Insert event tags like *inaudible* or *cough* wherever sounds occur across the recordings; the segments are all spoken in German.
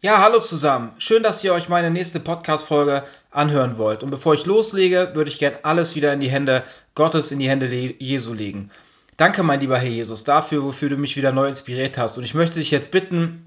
Ja, hallo zusammen. Schön, dass ihr euch meine nächste Podcast-Folge anhören wollt. Und bevor ich loslege, würde ich gern alles wieder in die Hände Gottes, in die Hände Jesu legen. Danke, mein lieber Herr Jesus, dafür, wofür du mich wieder neu inspiriert hast. Und ich möchte dich jetzt bitten,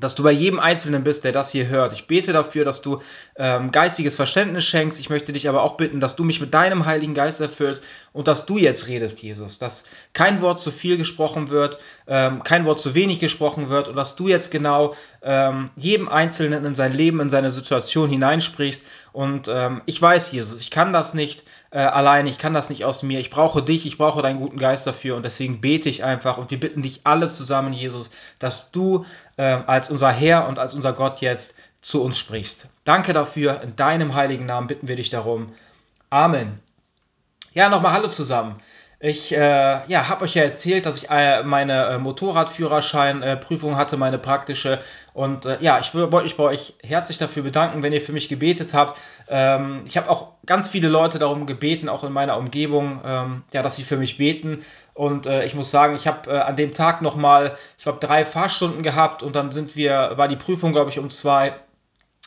dass du bei jedem Einzelnen bist, der das hier hört. Ich bete dafür, dass du ähm, geistiges Verständnis schenkst. Ich möchte dich aber auch bitten, dass du mich mit deinem Heiligen Geist erfüllst und dass du jetzt redest, Jesus. Dass kein Wort zu viel gesprochen wird, ähm, kein Wort zu wenig gesprochen wird und dass du jetzt genau ähm, jedem Einzelnen in sein Leben, in seine Situation hineinsprichst. Und ähm, ich weiß, Jesus, ich kann das nicht äh, allein, ich kann das nicht aus mir. Ich brauche dich, ich brauche deinen guten Geist dafür und deswegen bete ich einfach und wir bitten dich alle zusammen, Jesus, dass du äh, als unser Herr und als unser Gott jetzt zu uns sprichst. Danke dafür. In deinem heiligen Namen bitten wir dich darum. Amen. Ja, nochmal Hallo zusammen. Ich äh, ja, habe euch ja erzählt, dass ich äh, meine äh, Motorradführerscheinprüfung hatte, meine praktische. Und äh, ja, ich wollte mich bei euch herzlich dafür bedanken, wenn ihr für mich gebetet habt. Ähm, ich habe auch ganz viele Leute darum gebeten, auch in meiner Umgebung, ähm, ja, dass sie für mich beten. Und äh, ich muss sagen, ich habe äh, an dem Tag nochmal, ich glaube, drei Fahrstunden gehabt und dann sind wir, war die Prüfung, glaube ich, um zwei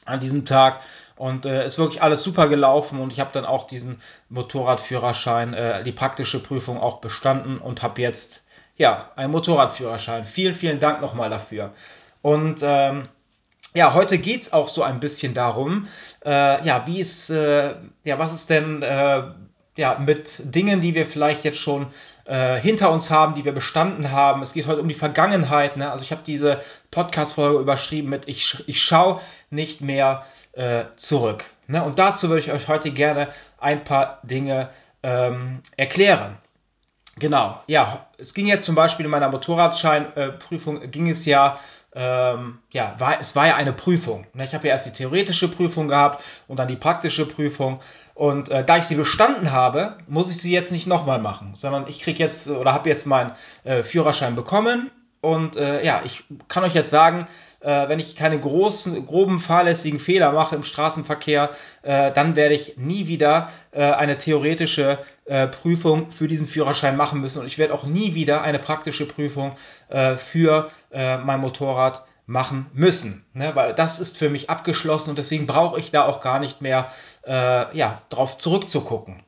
an diesem Tag. Und äh, ist wirklich alles super gelaufen und ich habe dann auch diesen Motorradführerschein, äh, die praktische Prüfung auch bestanden und habe jetzt ja einen Motorradführerschein. Vielen, vielen Dank nochmal dafür. Und ähm, ja, heute geht es auch so ein bisschen darum, äh, ja, wie ist, äh, ja, was ist denn äh, ja, mit Dingen, die wir vielleicht jetzt schon äh, hinter uns haben, die wir bestanden haben. Es geht heute um die Vergangenheit. Ne? Also ich habe diese Podcast-Folge überschrieben mit Ich, ich schaue nicht mehr äh, zurück. Ne? Und dazu würde ich euch heute gerne ein paar Dinge ähm, erklären. Genau, ja, es ging jetzt zum Beispiel in meiner Motorradscheinprüfung, äh, ging es ja ähm, ja, war, es war ja eine Prüfung. Ne? Ich habe ja erst die theoretische Prüfung gehabt und dann die praktische Prüfung. Und äh, da ich sie bestanden habe, muss ich sie jetzt nicht nochmal machen, sondern ich kriege jetzt oder habe jetzt meinen äh, Führerschein bekommen. Und äh, ja, ich kann euch jetzt sagen, äh, wenn ich keine großen, groben, fahrlässigen Fehler mache im Straßenverkehr, äh, dann werde ich nie wieder äh, eine theoretische äh, Prüfung für diesen Führerschein machen müssen und ich werde auch nie wieder eine praktische Prüfung äh, für äh, mein Motorrad machen müssen, ne? weil das ist für mich abgeschlossen und deswegen brauche ich da auch gar nicht mehr ja, drauf zurückzugucken.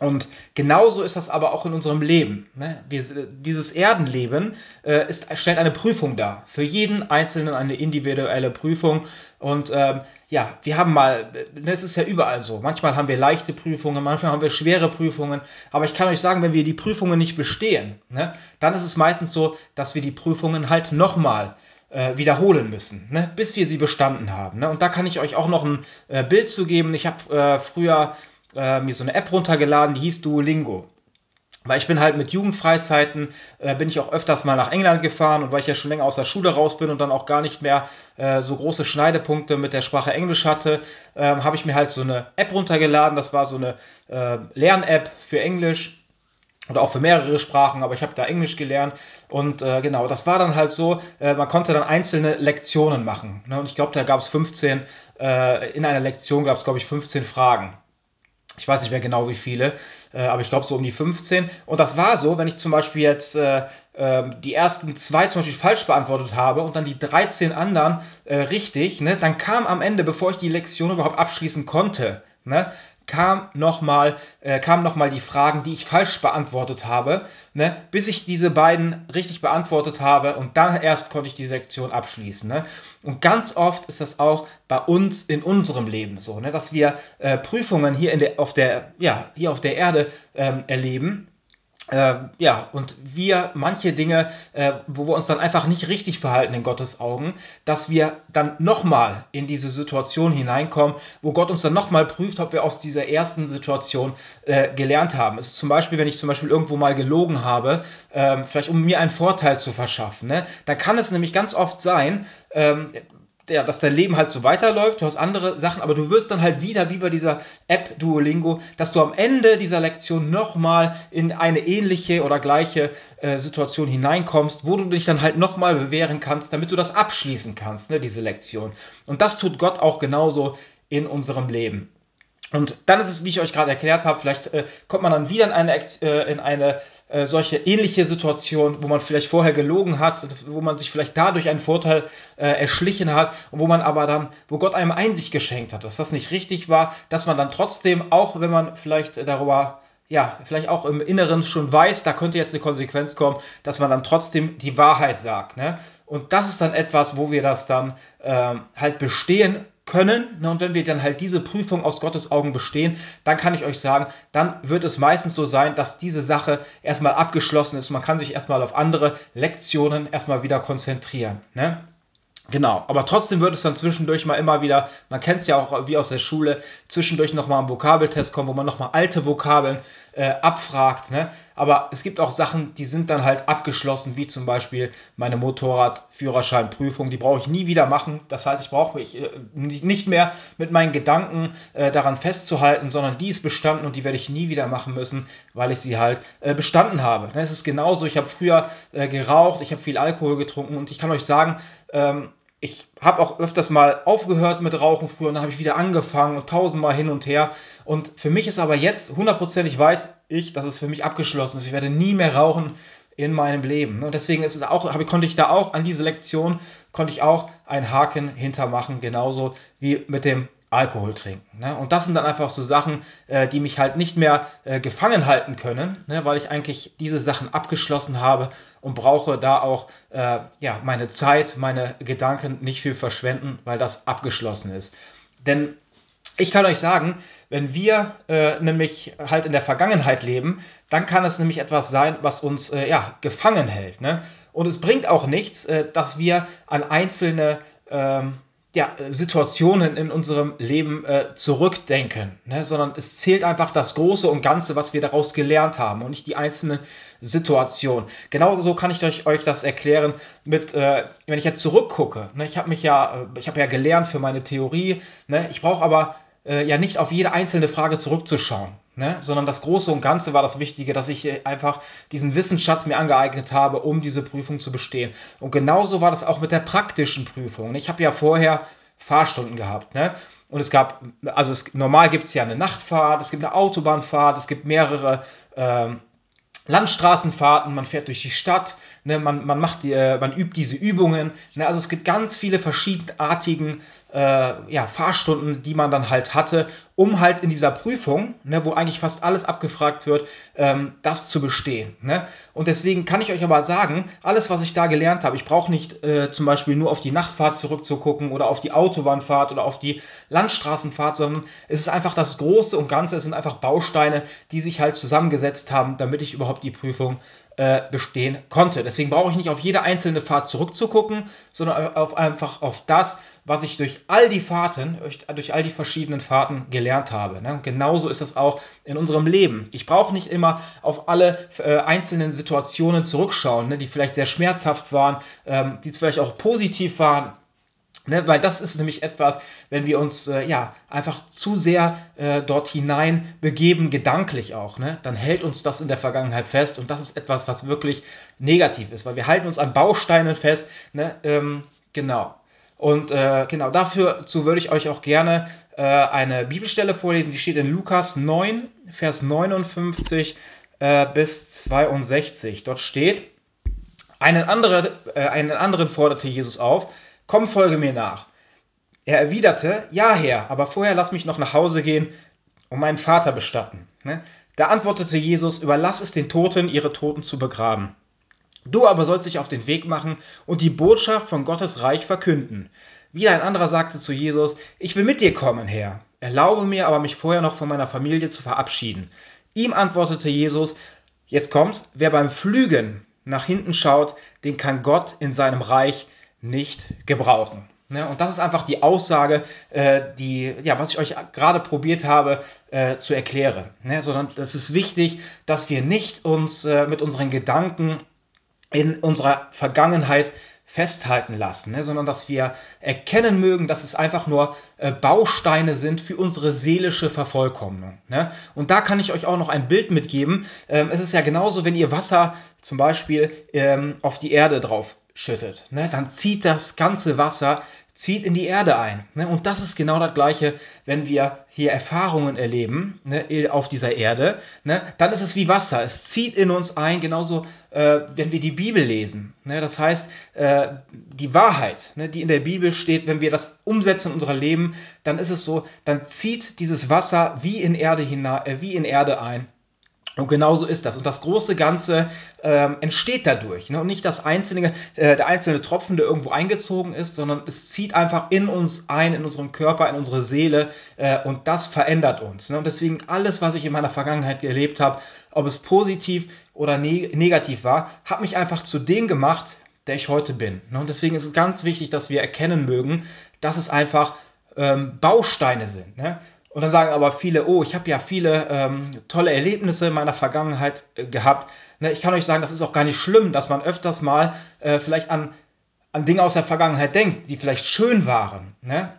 Und genauso ist das aber auch in unserem Leben. Ne? Wir, dieses Erdenleben äh, ist, stellt eine Prüfung dar. Für jeden Einzelnen eine individuelle Prüfung. Und ähm, ja, wir haben mal, ne, es ist ja überall so. Manchmal haben wir leichte Prüfungen, manchmal haben wir schwere Prüfungen. Aber ich kann euch sagen, wenn wir die Prüfungen nicht bestehen, ne, dann ist es meistens so, dass wir die Prüfungen halt nochmal äh, wiederholen müssen, ne, bis wir sie bestanden haben. Ne? Und da kann ich euch auch noch ein äh, Bild zu geben. Ich habe äh, früher äh, mir so eine App runtergeladen, die hieß Duolingo. Weil ich bin halt mit Jugendfreizeiten, äh, bin ich auch öfters mal nach England gefahren und weil ich ja schon länger aus der Schule raus bin und dann auch gar nicht mehr äh, so große Schneidepunkte mit der Sprache Englisch hatte, äh, habe ich mir halt so eine App runtergeladen. Das war so eine äh, Lern-App für Englisch oder auch für mehrere Sprachen, aber ich habe da Englisch gelernt und äh, genau, das war dann halt so, äh, man konnte dann einzelne Lektionen machen. Ne? Und ich glaube, da gab es 15, äh, in einer Lektion gab es, glaube ich, 15 Fragen. Ich weiß nicht mehr genau wie viele, äh, aber ich glaube so um die 15. Und das war so, wenn ich zum Beispiel jetzt äh, äh, die ersten zwei zum Beispiel falsch beantwortet habe und dann die 13 anderen äh, richtig, ne, dann kam am Ende, bevor ich die Lektion überhaupt abschließen konnte, ne, kam nochmal äh, kamen nochmal die Fragen, die ich falsch beantwortet habe, ne, bis ich diese beiden richtig beantwortet habe und dann erst konnte ich die Lektion abschließen. Ne? Und ganz oft ist das auch bei uns in unserem Leben so, ne, dass wir äh, Prüfungen hier, in der, auf der, ja, hier auf der Erde ähm, erleben äh, ja, und wir manche Dinge, äh, wo wir uns dann einfach nicht richtig verhalten in Gottes Augen, dass wir dann nochmal in diese Situation hineinkommen, wo Gott uns dann nochmal prüft, ob wir aus dieser ersten Situation äh, gelernt haben. Es ist zum Beispiel, wenn ich zum Beispiel irgendwo mal gelogen habe, ähm, vielleicht um mir einen Vorteil zu verschaffen, ne? dann kann es nämlich ganz oft sein, ähm, ja, dass dein Leben halt so weiterläuft, du hast andere Sachen, aber du wirst dann halt wieder, wie bei dieser App Duolingo, dass du am Ende dieser Lektion nochmal in eine ähnliche oder gleiche äh, Situation hineinkommst, wo du dich dann halt nochmal bewähren kannst, damit du das abschließen kannst, ne, diese Lektion. Und das tut Gott auch genauso in unserem Leben. Und dann ist es, wie ich euch gerade erklärt habe, vielleicht äh, kommt man dann wieder in eine, äh, in eine äh, solche ähnliche Situation, wo man vielleicht vorher gelogen hat, wo man sich vielleicht dadurch einen Vorteil äh, erschlichen hat und wo man aber dann, wo Gott einem Einsicht geschenkt hat, dass das nicht richtig war, dass man dann trotzdem, auch wenn man vielleicht darüber ja, vielleicht auch im Inneren schon weiß, da könnte jetzt eine Konsequenz kommen, dass man dann trotzdem die Wahrheit sagt. Ne? Und das ist dann etwas, wo wir das dann ähm, halt bestehen können. Ne? Und wenn wir dann halt diese Prüfung aus Gottes Augen bestehen, dann kann ich euch sagen, dann wird es meistens so sein, dass diese Sache erstmal abgeschlossen ist. Man kann sich erstmal auf andere Lektionen erstmal wieder konzentrieren. Ne? Genau, aber trotzdem wird es dann zwischendurch mal immer wieder, man kennt es ja auch wie aus der Schule, zwischendurch nochmal ein Vokabeltest kommen, wo man nochmal alte Vokabeln äh, abfragt. Ne? Aber es gibt auch Sachen, die sind dann halt abgeschlossen, wie zum Beispiel meine Motorradführerscheinprüfung. Die brauche ich nie wieder machen. Das heißt, ich brauche mich äh, nicht mehr mit meinen Gedanken äh, daran festzuhalten, sondern die ist bestanden und die werde ich nie wieder machen müssen, weil ich sie halt äh, bestanden habe. Es ist genauso, ich habe früher äh, geraucht, ich habe viel Alkohol getrunken und ich kann euch sagen, ähm, ich habe auch öfters mal aufgehört mit Rauchen früher und dann habe ich wieder angefangen und tausendmal hin und her. Und für mich ist aber jetzt hundertprozentig weiß ich, dass es für mich abgeschlossen ist. Ich werde nie mehr rauchen in meinem Leben. Und deswegen ist es auch, habe, konnte ich da auch an diese Lektion, konnte ich auch einen Haken hintermachen, genauso wie mit dem Alkohol trinken. Ne? Und das sind dann einfach so Sachen, äh, die mich halt nicht mehr äh, gefangen halten können, ne? weil ich eigentlich diese Sachen abgeschlossen habe und brauche da auch äh, ja, meine Zeit, meine Gedanken nicht viel verschwenden, weil das abgeschlossen ist. Denn ich kann euch sagen, wenn wir äh, nämlich halt in der Vergangenheit leben, dann kann es nämlich etwas sein, was uns äh, ja, gefangen hält. Ne? Und es bringt auch nichts, äh, dass wir an einzelne ähm, ja, Situationen in unserem Leben äh, zurückdenken, ne? sondern es zählt einfach das Große und Ganze, was wir daraus gelernt haben und nicht die einzelnen Situationen. Genau so kann ich euch, euch das erklären mit, äh, wenn ich jetzt zurückgucke. Ne? Ich habe mich ja, äh, ich habe ja gelernt für meine Theorie. Ne? Ich brauche aber äh, ja nicht auf jede einzelne Frage zurückzuschauen, ne? sondern das Große und Ganze war das Wichtige, dass ich äh, einfach diesen Wissensschatz mir angeeignet habe, um diese Prüfung zu bestehen. Und genauso war das auch mit der praktischen Prüfung. Ich habe ja vorher Fahrstunden gehabt. Ne? Und es gab, also es, normal gibt es ja eine Nachtfahrt, es gibt eine Autobahnfahrt, es gibt mehrere ähm, Landstraßenfahrten, man fährt durch die Stadt, ne, man, man, macht die, äh, man übt diese Übungen. Ne, also es gibt ganz viele verschiedenartigen äh, ja, Fahrstunden, die man dann halt hatte, um halt in dieser Prüfung, ne, wo eigentlich fast alles abgefragt wird, ähm, das zu bestehen. Ne? Und deswegen kann ich euch aber sagen, alles, was ich da gelernt habe, ich brauche nicht äh, zum Beispiel nur auf die Nachtfahrt zurückzugucken oder auf die Autobahnfahrt oder auf die Landstraßenfahrt, sondern es ist einfach das Große und Ganze, es sind einfach Bausteine, die sich halt zusammengesetzt haben, damit ich überhaupt die Prüfung äh, bestehen konnte. Deswegen brauche ich nicht auf jede einzelne Fahrt zurückzugucken, sondern auf, einfach auf das, was ich durch all die Fahrten, durch all die verschiedenen Fahrten gelernt habe. Ne? Genauso ist es auch in unserem Leben. Ich brauche nicht immer auf alle äh, einzelnen Situationen zurückschauen, ne, die vielleicht sehr schmerzhaft waren, ähm, die vielleicht auch positiv waren. Ne, weil das ist nämlich etwas, wenn wir uns äh, ja einfach zu sehr äh, dort hinein begeben, gedanklich auch, ne, dann hält uns das in der Vergangenheit fest und das ist etwas, was wirklich negativ ist, weil wir halten uns an Bausteinen fest. Ne, ähm, genau. Und äh, genau dafür würde ich euch auch gerne äh, eine Bibelstelle vorlesen, die steht in Lukas 9, Vers 59 äh, bis 62. Dort steht, einen, andere, äh, einen anderen forderte Jesus auf, komm, folge mir nach. Er erwiderte, ja, Herr, aber vorher lass mich noch nach Hause gehen und meinen Vater bestatten. Ne? Da antwortete Jesus, überlass es den Toten, ihre Toten zu begraben. Du aber sollst dich auf den Weg machen und die Botschaft von Gottes Reich verkünden. Wieder ein anderer sagte zu Jesus, ich will mit dir kommen, Herr. Erlaube mir aber, mich vorher noch von meiner Familie zu verabschieden. Ihm antwortete Jesus, jetzt kommst, wer beim Flügen nach hinten schaut, den kann Gott in seinem Reich nicht gebrauchen. Ne? Und das ist einfach die Aussage, äh, die, ja, was ich euch gerade probiert habe äh, zu erklären. Ne? Sondern es ist wichtig, dass wir nicht uns äh, mit unseren Gedanken in unserer Vergangenheit festhalten lassen, ne? sondern dass wir erkennen mögen, dass es einfach nur äh, Bausteine sind für unsere seelische Vervollkommnung. Ne? Und da kann ich euch auch noch ein Bild mitgeben. Ähm, es ist ja genauso, wenn ihr Wasser zum Beispiel ähm, auf die Erde drauf schüttet, ne? dann zieht das ganze Wasser zieht in die Erde ein. Ne? Und das ist genau das Gleiche, wenn wir hier Erfahrungen erleben ne, auf dieser Erde. Ne? Dann ist es wie Wasser. Es zieht in uns ein, genauso äh, wenn wir die Bibel lesen. Ne? Das heißt, äh, die Wahrheit, ne, die in der Bibel steht, wenn wir das umsetzen in unser Leben, dann ist es so, dann zieht dieses Wasser wie in Erde, hinein, äh, wie in Erde ein. Und genauso ist das. Und das große Ganze ähm, entsteht dadurch. Ne? Und nicht das einzelne, äh, der einzelne Tropfen, der irgendwo eingezogen ist, sondern es zieht einfach in uns ein, in unseren Körper, in unsere Seele. Äh, und das verändert uns. Ne? Und deswegen alles, was ich in meiner Vergangenheit erlebt habe, ob es positiv oder ne negativ war, hat mich einfach zu dem gemacht, der ich heute bin. Ne? Und deswegen ist es ganz wichtig, dass wir erkennen mögen, dass es einfach ähm, Bausteine sind. Ne? Und dann sagen aber viele, oh, ich habe ja viele ähm, tolle Erlebnisse in meiner Vergangenheit äh, gehabt. Ne, ich kann euch sagen, das ist auch gar nicht schlimm, dass man öfters mal äh, vielleicht an, an Dinge aus der Vergangenheit denkt, die vielleicht schön waren. Ne?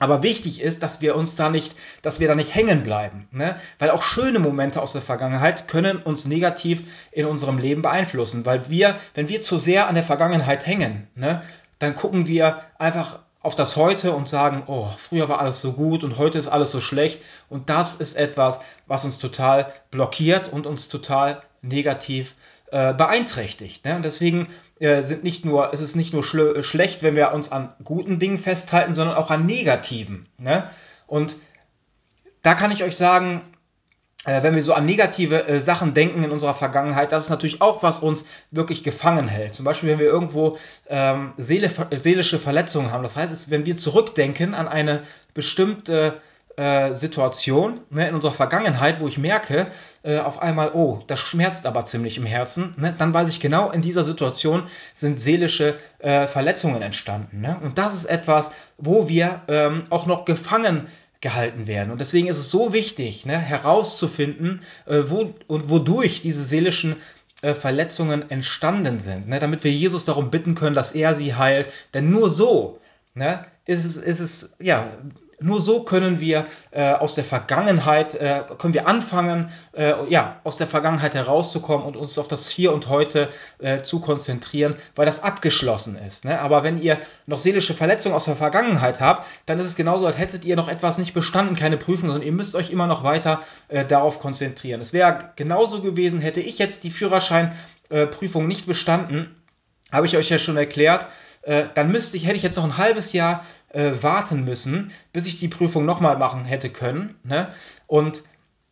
Aber wichtig ist, dass wir uns da nicht, dass wir da nicht hängen bleiben. Ne? Weil auch schöne Momente aus der Vergangenheit können uns negativ in unserem Leben beeinflussen. Weil wir, wenn wir zu sehr an der Vergangenheit hängen, ne, dann gucken wir einfach auf das Heute und sagen, oh, früher war alles so gut und heute ist alles so schlecht. Und das ist etwas, was uns total blockiert und uns total negativ äh, beeinträchtigt. Ne? Und deswegen äh, sind nicht nur, ist es nicht nur schlecht, wenn wir uns an guten Dingen festhalten, sondern auch an negativen. Ne? Und da kann ich euch sagen, wenn wir so an negative äh, Sachen denken in unserer Vergangenheit, das ist natürlich auch, was uns wirklich gefangen hält. Zum Beispiel, wenn wir irgendwo ähm, seele, seelische Verletzungen haben. Das heißt, wenn wir zurückdenken an eine bestimmte äh, Situation ne, in unserer Vergangenheit, wo ich merke, äh, auf einmal, oh, das schmerzt aber ziemlich im Herzen, ne, dann weiß ich genau, in dieser Situation sind seelische äh, Verletzungen entstanden. Ne? Und das ist etwas, wo wir ähm, auch noch gefangen sind gehalten werden. Und deswegen ist es so wichtig, ne, herauszufinden, äh, wo und wodurch diese seelischen äh, Verletzungen entstanden sind, ne, damit wir Jesus darum bitten können, dass er sie heilt. Denn nur so ne, ist, es, ist es, ja, nur so können wir äh, aus der Vergangenheit, äh, können wir anfangen, äh, ja, aus der Vergangenheit herauszukommen und uns auf das Hier und Heute äh, zu konzentrieren, weil das abgeschlossen ist. Ne? Aber wenn ihr noch seelische Verletzungen aus der Vergangenheit habt, dann ist es genauso, als hättet ihr noch etwas nicht bestanden, keine Prüfung, sondern ihr müsst euch immer noch weiter äh, darauf konzentrieren. Es wäre genauso gewesen, hätte ich jetzt die Führerscheinprüfung nicht bestanden, habe ich euch ja schon erklärt, äh, dann müsste ich, hätte ich jetzt noch ein halbes Jahr äh, warten müssen, bis ich die Prüfung nochmal machen hätte können. Ne? Und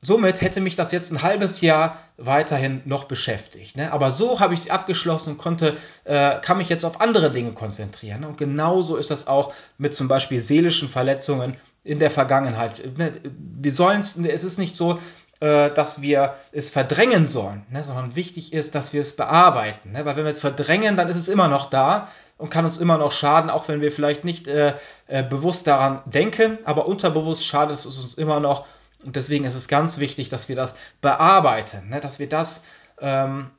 somit hätte mich das jetzt ein halbes Jahr weiterhin noch beschäftigt. Ne? Aber so habe ich sie abgeschlossen und konnte, äh, kann mich jetzt auf andere Dinge konzentrieren. Und genauso ist das auch mit zum Beispiel seelischen Verletzungen in der Vergangenheit. Ne? Wir sollen es, es ist nicht so, äh, dass wir es verdrängen sollen, ne? sondern wichtig ist, dass wir es bearbeiten. Ne? Weil wenn wir es verdrängen, dann ist es immer noch da und kann uns immer noch schaden, auch wenn wir vielleicht nicht äh, äh, bewusst daran denken, aber unterbewusst schadet es uns immer noch. Und deswegen ist es ganz wichtig, dass wir das bearbeiten, ne? dass wir das ähm,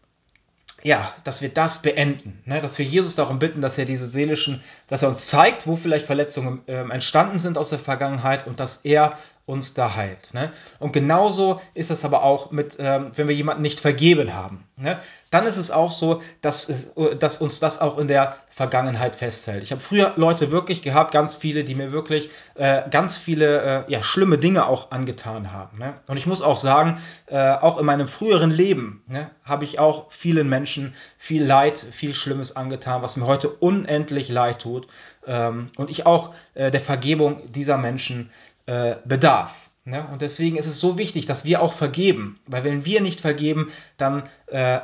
ja, dass wir das beenden, ne? dass wir Jesus darum bitten, dass er diese seelischen, dass er uns zeigt, wo vielleicht Verletzungen äh, entstanden sind aus der Vergangenheit und dass er uns da heilt. Ne? Und genauso ist es aber auch mit, ähm, wenn wir jemanden nicht vergeben haben. Ne? Dann ist es auch so, dass, äh, dass uns das auch in der Vergangenheit festhält. Ich habe früher Leute wirklich gehabt, ganz viele, die mir wirklich äh, ganz viele äh, ja, schlimme Dinge auch angetan haben. Ne? Und ich muss auch sagen, äh, auch in meinem früheren Leben ne, habe ich auch vielen Menschen viel Leid, viel Schlimmes angetan, was mir heute unendlich leid tut. Ähm, und ich auch äh, der Vergebung dieser Menschen äh, bedarf. Ne? Und deswegen ist es so wichtig, dass wir auch vergeben. Weil wenn wir nicht vergeben, dann, äh,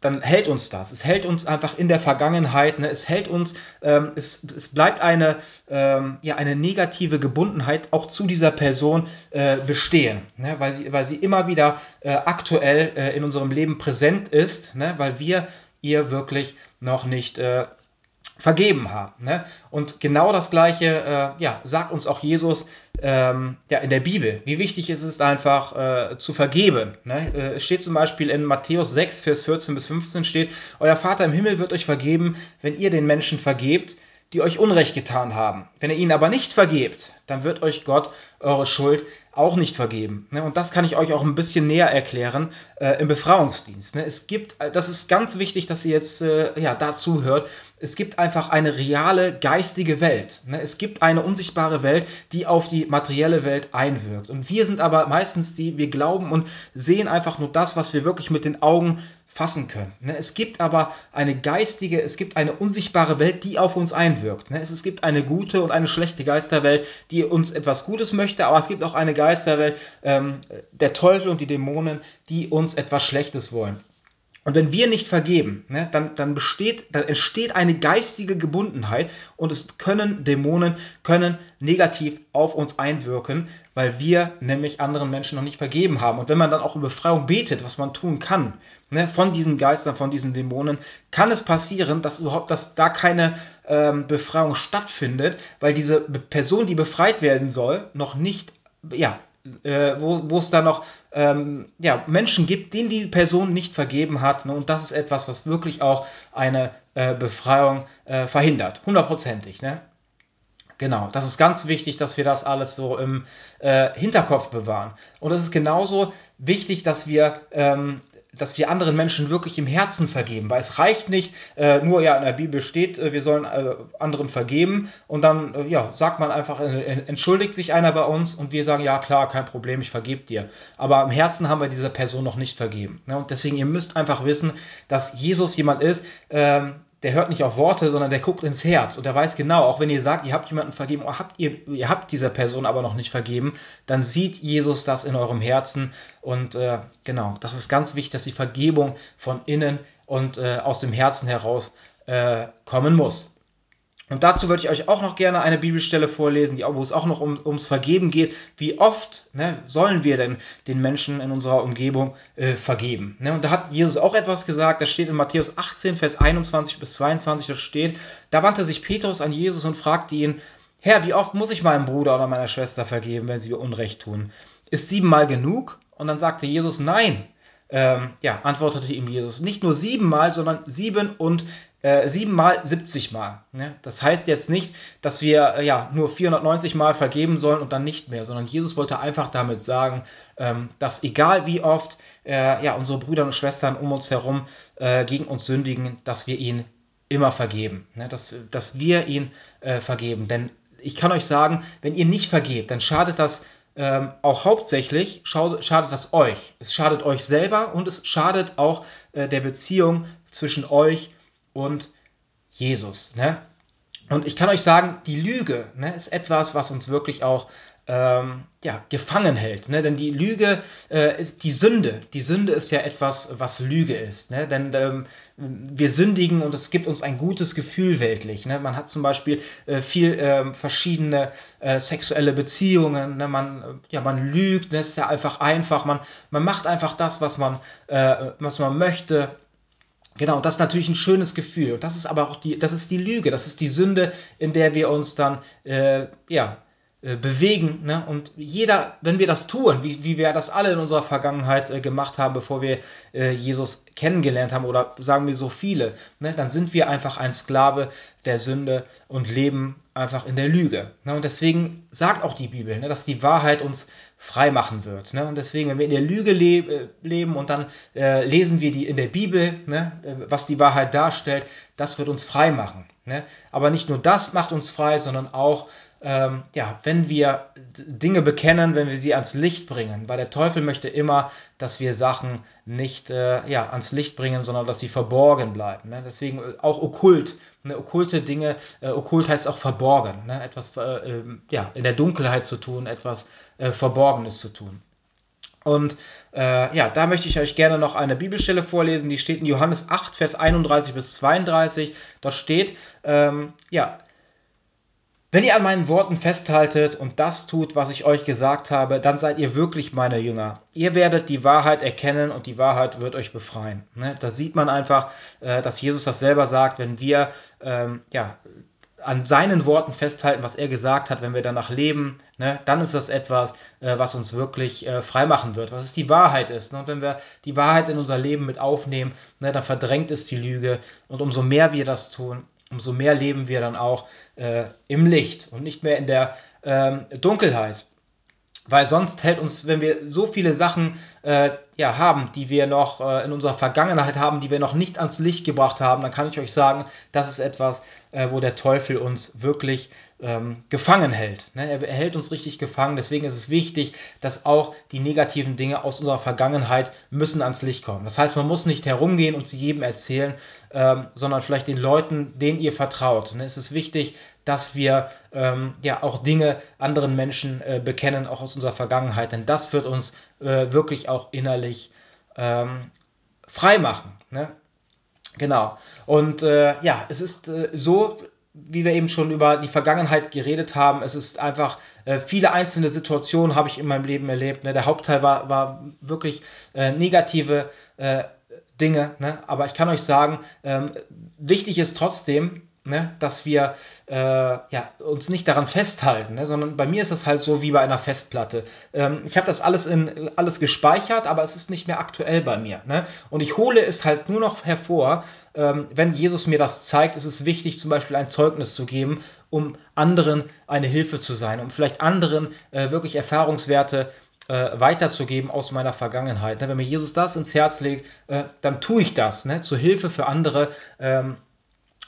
dann hält uns das. Es hält uns einfach in der Vergangenheit. Ne? Es hält uns, ähm, es, es bleibt eine, ähm, ja, eine negative Gebundenheit auch zu dieser Person äh, bestehen. Ne? Weil, sie, weil sie immer wieder äh, aktuell äh, in unserem Leben präsent ist. Ne? Weil wir ihr wirklich noch nicht äh, vergeben haben. Ne? Und genau das Gleiche äh, ja, sagt uns auch Jesus ähm, ja, in der Bibel. Wie wichtig es ist, einfach äh, zu vergeben. Ne? Äh, es steht zum Beispiel in Matthäus 6, Vers 14 bis 15 steht, Euer Vater im Himmel wird euch vergeben, wenn ihr den Menschen vergebt, die euch Unrecht getan haben. Wenn ihr ihnen aber nicht vergebt, dann wird euch Gott eure Schuld auch nicht vergeben. Ne? Und das kann ich euch auch ein bisschen näher erklären äh, im Befreiungsdienst. Ne? Es gibt, das ist ganz wichtig, dass ihr jetzt äh, ja, dazu hört, es gibt einfach eine reale geistige Welt. Ne? Es gibt eine unsichtbare Welt, die auf die materielle Welt einwirkt. Und wir sind aber meistens die, wir glauben und sehen einfach nur das, was wir wirklich mit den Augen fassen können. Ne? Es gibt aber eine geistige, es gibt eine unsichtbare Welt, die auf uns einwirkt. Ne? Es gibt eine gute und eine schlechte Geisterwelt, die uns etwas Gutes möchte, aber es gibt auch eine Geisterwelt, ähm, der Teufel und die Dämonen, die uns etwas Schlechtes wollen. Und wenn wir nicht vergeben, ne, dann, dann, besteht, dann entsteht eine geistige Gebundenheit und es können Dämonen können negativ auf uns einwirken, weil wir nämlich anderen Menschen noch nicht vergeben haben. Und wenn man dann auch um Befreiung betet, was man tun kann, ne, von diesen Geistern, von diesen Dämonen, kann es passieren, dass überhaupt, dass da keine ähm, Befreiung stattfindet, weil diese Person, die befreit werden soll, noch nicht ja, äh, wo es da noch ähm, ja, Menschen gibt, denen die Person nicht vergeben hat. Ne? Und das ist etwas, was wirklich auch eine äh, Befreiung äh, verhindert. Hundertprozentig. Ne? Genau, das ist ganz wichtig, dass wir das alles so im äh, Hinterkopf bewahren. Und es ist genauso wichtig, dass wir ähm, dass wir anderen Menschen wirklich im Herzen vergeben, weil es reicht nicht, äh, nur ja in der Bibel steht, äh, wir sollen äh, anderen vergeben und dann äh, ja sagt man einfach, äh, entschuldigt sich einer bei uns und wir sagen ja klar, kein Problem, ich vergebe dir. Aber im Herzen haben wir dieser Person noch nicht vergeben. Ne? Und deswegen ihr müsst einfach wissen, dass Jesus jemand ist, ähm, der hört nicht auf Worte, sondern der guckt ins Herz und der weiß genau, auch wenn ihr sagt, ihr habt jemanden vergeben, oder habt ihr, ihr habt dieser Person aber noch nicht vergeben, dann sieht Jesus das in eurem Herzen und äh, genau, das ist ganz wichtig, dass die Vergebung von innen und äh, aus dem Herzen heraus äh, kommen muss. Und dazu würde ich euch auch noch gerne eine Bibelstelle vorlesen, die, wo es auch noch um, ums Vergeben geht. Wie oft ne, sollen wir denn den Menschen in unserer Umgebung äh, vergeben? Ne? Und da hat Jesus auch etwas gesagt, das steht in Matthäus 18, Vers 21 bis 22, das steht, da wandte sich Petrus an Jesus und fragte ihn, Herr, wie oft muss ich meinem Bruder oder meiner Schwester vergeben, wenn sie mir Unrecht tun? Ist siebenmal genug? Und dann sagte Jesus, nein. Ähm, ja, antwortete ihm Jesus, nicht nur siebenmal, sondern sieben und äh, siebenmal 70 Mal. Ne? Das heißt jetzt nicht, dass wir äh, ja nur 490 Mal vergeben sollen und dann nicht mehr, sondern Jesus wollte einfach damit sagen, ähm, dass egal wie oft äh, ja, unsere Brüder und Schwestern um uns herum äh, gegen uns sündigen, dass wir ihnen immer vergeben. Ne? Dass, dass wir ihn äh, vergeben. Denn ich kann euch sagen, wenn ihr nicht vergebt, dann schadet das ähm, auch hauptsächlich schadet das euch. Es schadet euch selber und es schadet auch äh, der Beziehung zwischen euch und Jesus. Ne? Und ich kann euch sagen, die Lüge ne, ist etwas, was uns wirklich auch ähm, ja, gefangen hält. Ne? Denn die Lüge äh, ist die Sünde. Die Sünde ist ja etwas, was Lüge ist. Ne? Denn ähm, wir sündigen und es gibt uns ein gutes Gefühl weltlich. Ne? Man hat zum Beispiel äh, viel äh, verschiedene sexuelle Beziehungen. Ne? Man, äh, ja, man lügt. Das ne? ist ja einfach einfach. Man, man macht einfach das, was man, äh, was man möchte. Genau, das ist natürlich ein schönes Gefühl. Das ist aber auch die, das ist die Lüge, das ist die Sünde, in der wir uns dann, äh, ja, äh, bewegen. Ne? Und jeder, wenn wir das tun, wie, wie wir das alle in unserer Vergangenheit äh, gemacht haben, bevor wir äh, Jesus kennengelernt haben, oder sagen wir so viele, ne? dann sind wir einfach ein Sklave der Sünde und leben einfach in der Lüge. Ne? Und deswegen sagt auch die Bibel, ne, dass die Wahrheit uns frei machen wird. Ne? Und deswegen, wenn wir in der Lüge le äh, leben und dann äh, lesen wir die in der Bibel, ne, was die Wahrheit darstellt, das wird uns frei machen. Ne? Aber nicht nur das macht uns frei, sondern auch ähm, ja, wenn wir Dinge bekennen, wenn wir sie ans Licht bringen, weil der Teufel möchte immer, dass wir Sachen nicht äh, ja, ans Licht bringen, sondern dass sie verborgen bleiben. Ne? Deswegen äh, auch okkult, ne? okkulte Dinge, äh, okkult heißt auch verborgen, ne? etwas äh, ähm, ja, in der Dunkelheit zu tun, etwas äh, Verborgenes zu tun. Und äh, ja, da möchte ich euch gerne noch eine Bibelstelle vorlesen, die steht in Johannes 8, Vers 31 bis 32. Dort steht, ähm, ja, wenn ihr an meinen Worten festhaltet und das tut, was ich euch gesagt habe, dann seid ihr wirklich meine Jünger. Ihr werdet die Wahrheit erkennen und die Wahrheit wird euch befreien. Ne? Da sieht man einfach, äh, dass Jesus das selber sagt, wenn wir ähm, ja, an seinen Worten festhalten, was er gesagt hat, wenn wir danach leben, ne, dann ist das etwas, äh, was uns wirklich äh, frei machen wird, was es die Wahrheit ist. Ne? Und wenn wir die Wahrheit in unser Leben mit aufnehmen, ne, dann verdrängt es die Lüge. Und umso mehr wir das tun, umso mehr leben wir dann auch äh, im Licht und nicht mehr in der ähm, Dunkelheit. Weil sonst hält uns, wenn wir so viele Sachen äh, ja, haben, die wir noch äh, in unserer Vergangenheit haben, die wir noch nicht ans Licht gebracht haben, dann kann ich euch sagen, das ist etwas, äh, wo der Teufel uns wirklich ähm, gefangen hält. Ne? Er, er, hält uns richtig gefangen. Deswegen ist es wichtig, dass auch die negativen Dinge aus unserer Vergangenheit müssen ans Licht kommen. Das heißt, man muss nicht herumgehen und sie jedem erzählen, ähm, sondern vielleicht den Leuten, denen ihr vertraut. Ne? Es ist wichtig, dass wir ähm, ja auch Dinge anderen Menschen äh, bekennen, auch aus unserer Vergangenheit, denn das wird uns äh, wirklich auch innerlich ähm, frei machen. Ne? Genau. Und äh, ja, es ist äh, so, wie wir eben schon über die Vergangenheit geredet haben, es ist einfach, äh, viele einzelne Situationen habe ich in meinem Leben erlebt. Ne? Der Hauptteil war, war wirklich äh, negative äh, Dinge, ne? aber ich kann euch sagen, ähm, wichtig ist trotzdem, ne, dass wir äh, ja, uns nicht daran festhalten, ne, sondern bei mir ist es halt so wie bei einer Festplatte. Ähm, ich habe das alles, in, alles gespeichert, aber es ist nicht mehr aktuell bei mir. Ne? Und ich hole es halt nur noch hervor, ähm, wenn Jesus mir das zeigt, ist es wichtig, zum Beispiel ein Zeugnis zu geben, um anderen eine Hilfe zu sein, um vielleicht anderen äh, wirklich Erfahrungswerte äh, weiterzugeben aus meiner Vergangenheit. Ne? Wenn mir Jesus das ins Herz legt, äh, dann tue ich das, ne? zur Hilfe für andere. Ähm,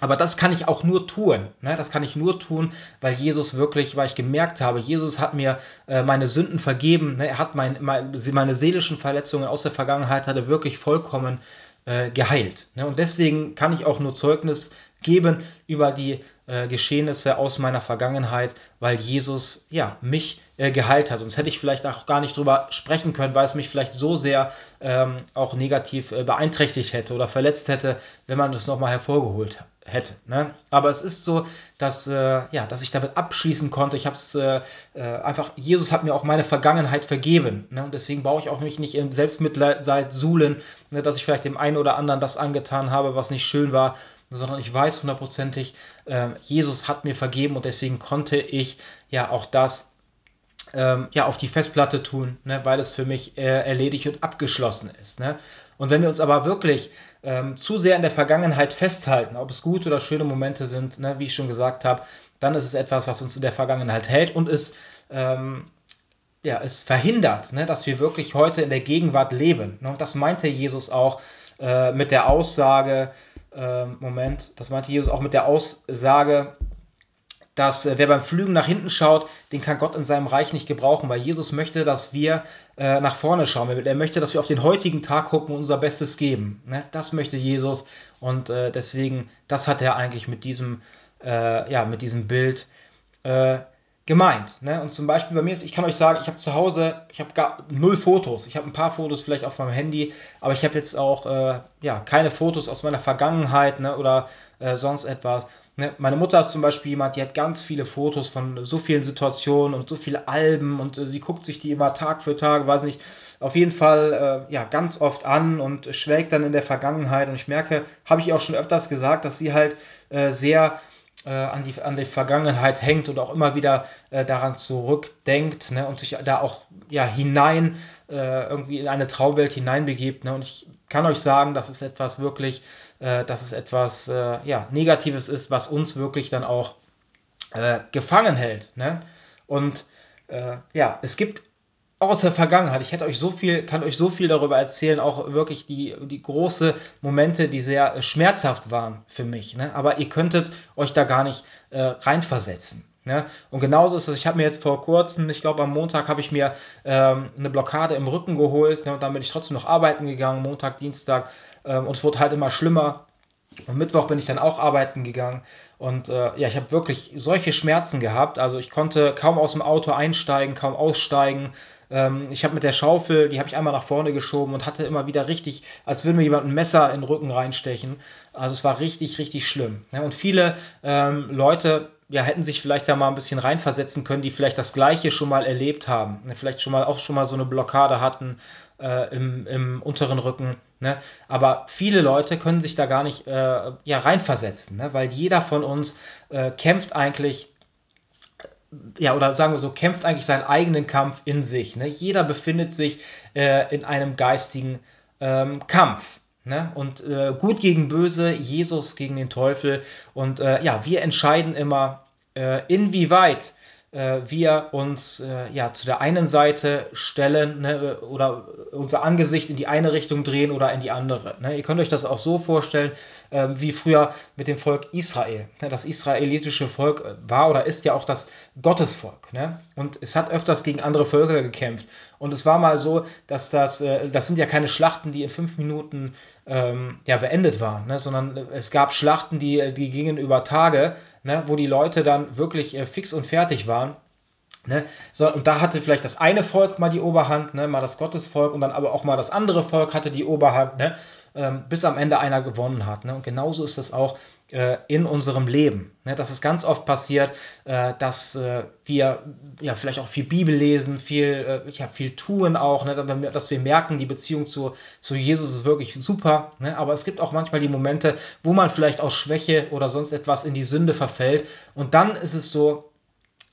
aber das kann ich auch nur tun. Ne? Das kann ich nur tun, weil Jesus wirklich, weil ich gemerkt habe, Jesus hat mir äh, meine Sünden vergeben. Ne? Er hat mein, mein, meine seelischen Verletzungen aus der Vergangenheit hat er wirklich vollkommen äh, geheilt. Ne? Und deswegen kann ich auch nur Zeugnis geben über die äh, Geschehnisse aus meiner Vergangenheit, weil Jesus ja mich äh, geheilt hat. Sonst hätte ich vielleicht auch gar nicht drüber sprechen können, weil es mich vielleicht so sehr ähm, auch negativ äh, beeinträchtigt hätte oder verletzt hätte, wenn man das nochmal hervorgeholt hätte. Ne? Aber es ist so, dass, äh, ja, dass ich damit abschließen konnte. Ich habe es äh, äh, einfach, Jesus hat mir auch meine Vergangenheit vergeben. Ne? Und deswegen brauche ich auch mich nicht im Selbstmitleid suhlen, ne, dass ich vielleicht dem einen oder anderen das angetan habe, was nicht schön war, sondern ich weiß hundertprozentig, äh, Jesus hat mir vergeben und deswegen konnte ich ja auch das ähm, ja, auf die Festplatte tun, ne, weil es für mich äh, erledigt und abgeschlossen ist. Ne? Und wenn wir uns aber wirklich ähm, zu sehr in der Vergangenheit festhalten, ob es gute oder schöne Momente sind, ne, wie ich schon gesagt habe, dann ist es etwas, was uns in der Vergangenheit hält und es, ähm, ja, es verhindert, ne, dass wir wirklich heute in der Gegenwart leben. Ne? Und das meinte Jesus auch äh, mit der Aussage, äh, Moment, das meinte Jesus auch mit der Aussage, dass äh, wer beim Flügen nach hinten schaut, den kann Gott in seinem Reich nicht gebrauchen, weil Jesus möchte, dass wir äh, nach vorne schauen. Er möchte, dass wir auf den heutigen Tag gucken und unser Bestes geben. Ne? Das möchte Jesus und äh, deswegen, das hat er eigentlich mit diesem, äh, ja, mit diesem Bild äh, gemeint. Ne? Und zum Beispiel bei mir ist, ich kann euch sagen, ich habe zu Hause, ich habe gar null Fotos. Ich habe ein paar Fotos vielleicht auf meinem Handy, aber ich habe jetzt auch äh, ja, keine Fotos aus meiner Vergangenheit ne? oder sonst etwas. Ne, meine Mutter ist zum Beispiel jemand, die hat ganz viele Fotos von so vielen Situationen und so viele Alben und äh, sie guckt sich die immer Tag für Tag, weiß nicht, auf jeden Fall äh, ja ganz oft an und schwelgt dann in der Vergangenheit. Und ich merke, habe ich auch schon öfters gesagt, dass sie halt äh, sehr äh, an, die, an die Vergangenheit hängt und auch immer wieder äh, daran zurückdenkt ne, und sich da auch ja, hinein, äh, irgendwie in eine Traumwelt hineinbegibt. Ne. Und ich kann euch sagen, das ist etwas wirklich, äh, dass es etwas äh, ja, Negatives ist, was uns wirklich dann auch äh, gefangen hält. Ne? Und äh, ja, es gibt auch aus der Vergangenheit, ich hätte euch so viel, kann euch so viel darüber erzählen, auch wirklich die, die große Momente, die sehr äh, schmerzhaft waren für mich. Ne? Aber ihr könntet euch da gar nicht äh, reinversetzen. Ne? Und genauso ist es, ich habe mir jetzt vor kurzem, ich glaube am Montag habe ich mir ähm, eine Blockade im Rücken geholt ne? und dann bin ich trotzdem noch arbeiten gegangen, Montag, Dienstag ähm, und es wurde halt immer schlimmer. Und Mittwoch bin ich dann auch arbeiten gegangen und äh, ja, ich habe wirklich solche Schmerzen gehabt. Also ich konnte kaum aus dem Auto einsteigen, kaum aussteigen. Ähm, ich habe mit der Schaufel, die habe ich einmal nach vorne geschoben und hatte immer wieder richtig, als würde mir jemand ein Messer in den Rücken reinstechen. Also es war richtig, richtig schlimm. Ja, und viele ähm, Leute ja, hätten sich vielleicht da mal ein bisschen reinversetzen können, die vielleicht das Gleiche schon mal erlebt haben. Ne? Vielleicht schon mal auch schon mal so eine Blockade hatten äh, im, im unteren Rücken. Ne? Aber viele Leute können sich da gar nicht äh, ja, reinversetzen, ne? weil jeder von uns äh, kämpft eigentlich ja, oder sagen wir so, kämpft eigentlich seinen eigenen Kampf in sich. Ne? Jeder befindet sich äh, in einem geistigen ähm, Kampf. Ne? Und äh, gut gegen böse, Jesus gegen den Teufel. Und äh, ja, wir entscheiden immer, inwieweit äh, wir uns äh, ja zu der einen Seite stellen ne, oder unser Angesicht in die eine Richtung drehen oder in die andere. Ne? Ihr könnt euch das auch so vorstellen, äh, wie früher mit dem Volk Israel. Ne? Das israelitische Volk war oder ist ja auch das Gottesvolk. Ne? Und es hat öfters gegen andere Völker gekämpft. Und es war mal so, dass das, äh, das sind ja keine Schlachten, die in fünf Minuten ähm, ja, beendet waren, ne? sondern es gab Schlachten, die, die gingen über Tage, ne? wo die Leute dann wirklich äh, fix und fertig waren. Ne? So, und da hatte vielleicht das eine Volk mal die Oberhand, ne? mal das Gottesvolk und dann aber auch mal das andere Volk hatte die Oberhand, ne? Ähm, bis am Ende einer gewonnen hat. Ne? Und genauso ist es auch äh, in unserem Leben. Ne? Dass es ganz oft passiert, äh, dass äh, wir ja vielleicht auch viel Bibel lesen, viel, ja, viel tun auch, ne? dass wir merken, die Beziehung zu, zu Jesus ist wirklich super. Ne? Aber es gibt auch manchmal die Momente, wo man vielleicht aus Schwäche oder sonst etwas in die Sünde verfällt. Und dann ist es so,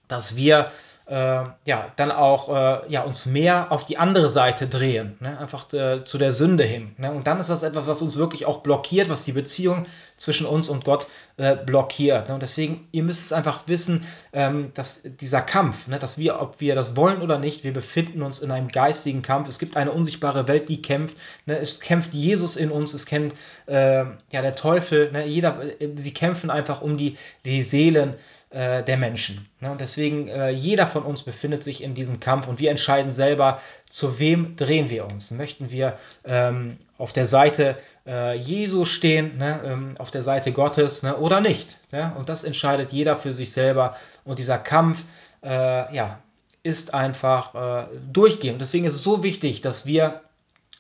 dass wir äh, ja, dann auch äh, ja, uns mehr auf die andere Seite drehen, ne? einfach äh, zu der Sünde hin. Ne? Und dann ist das etwas, was uns wirklich auch blockiert, was die Beziehung zwischen uns und Gott äh, blockiert. Ne? Und deswegen, ihr müsst es einfach wissen, ähm, dass dieser Kampf, ne? dass wir, ob wir das wollen oder nicht, wir befinden uns in einem geistigen Kampf. Es gibt eine unsichtbare Welt, die kämpft. Ne? Es kämpft Jesus in uns, es kämpft äh, ja, der Teufel. Ne? Jeder, äh, sie kämpfen einfach um die, die Seelen äh, der Menschen. Ne? Und deswegen, äh, jeder von uns befindet sich in diesem Kampf und wir entscheiden selber, zu wem drehen wir uns. Möchten wir ähm, auf der Seite äh, Jesu stehen, ne? ähm, auf der Seite Gottes ne? oder nicht? Ne? Und das entscheidet jeder für sich selber. Und dieser Kampf, äh, ja, ist einfach äh, durchgehend. Deswegen ist es so wichtig, dass wir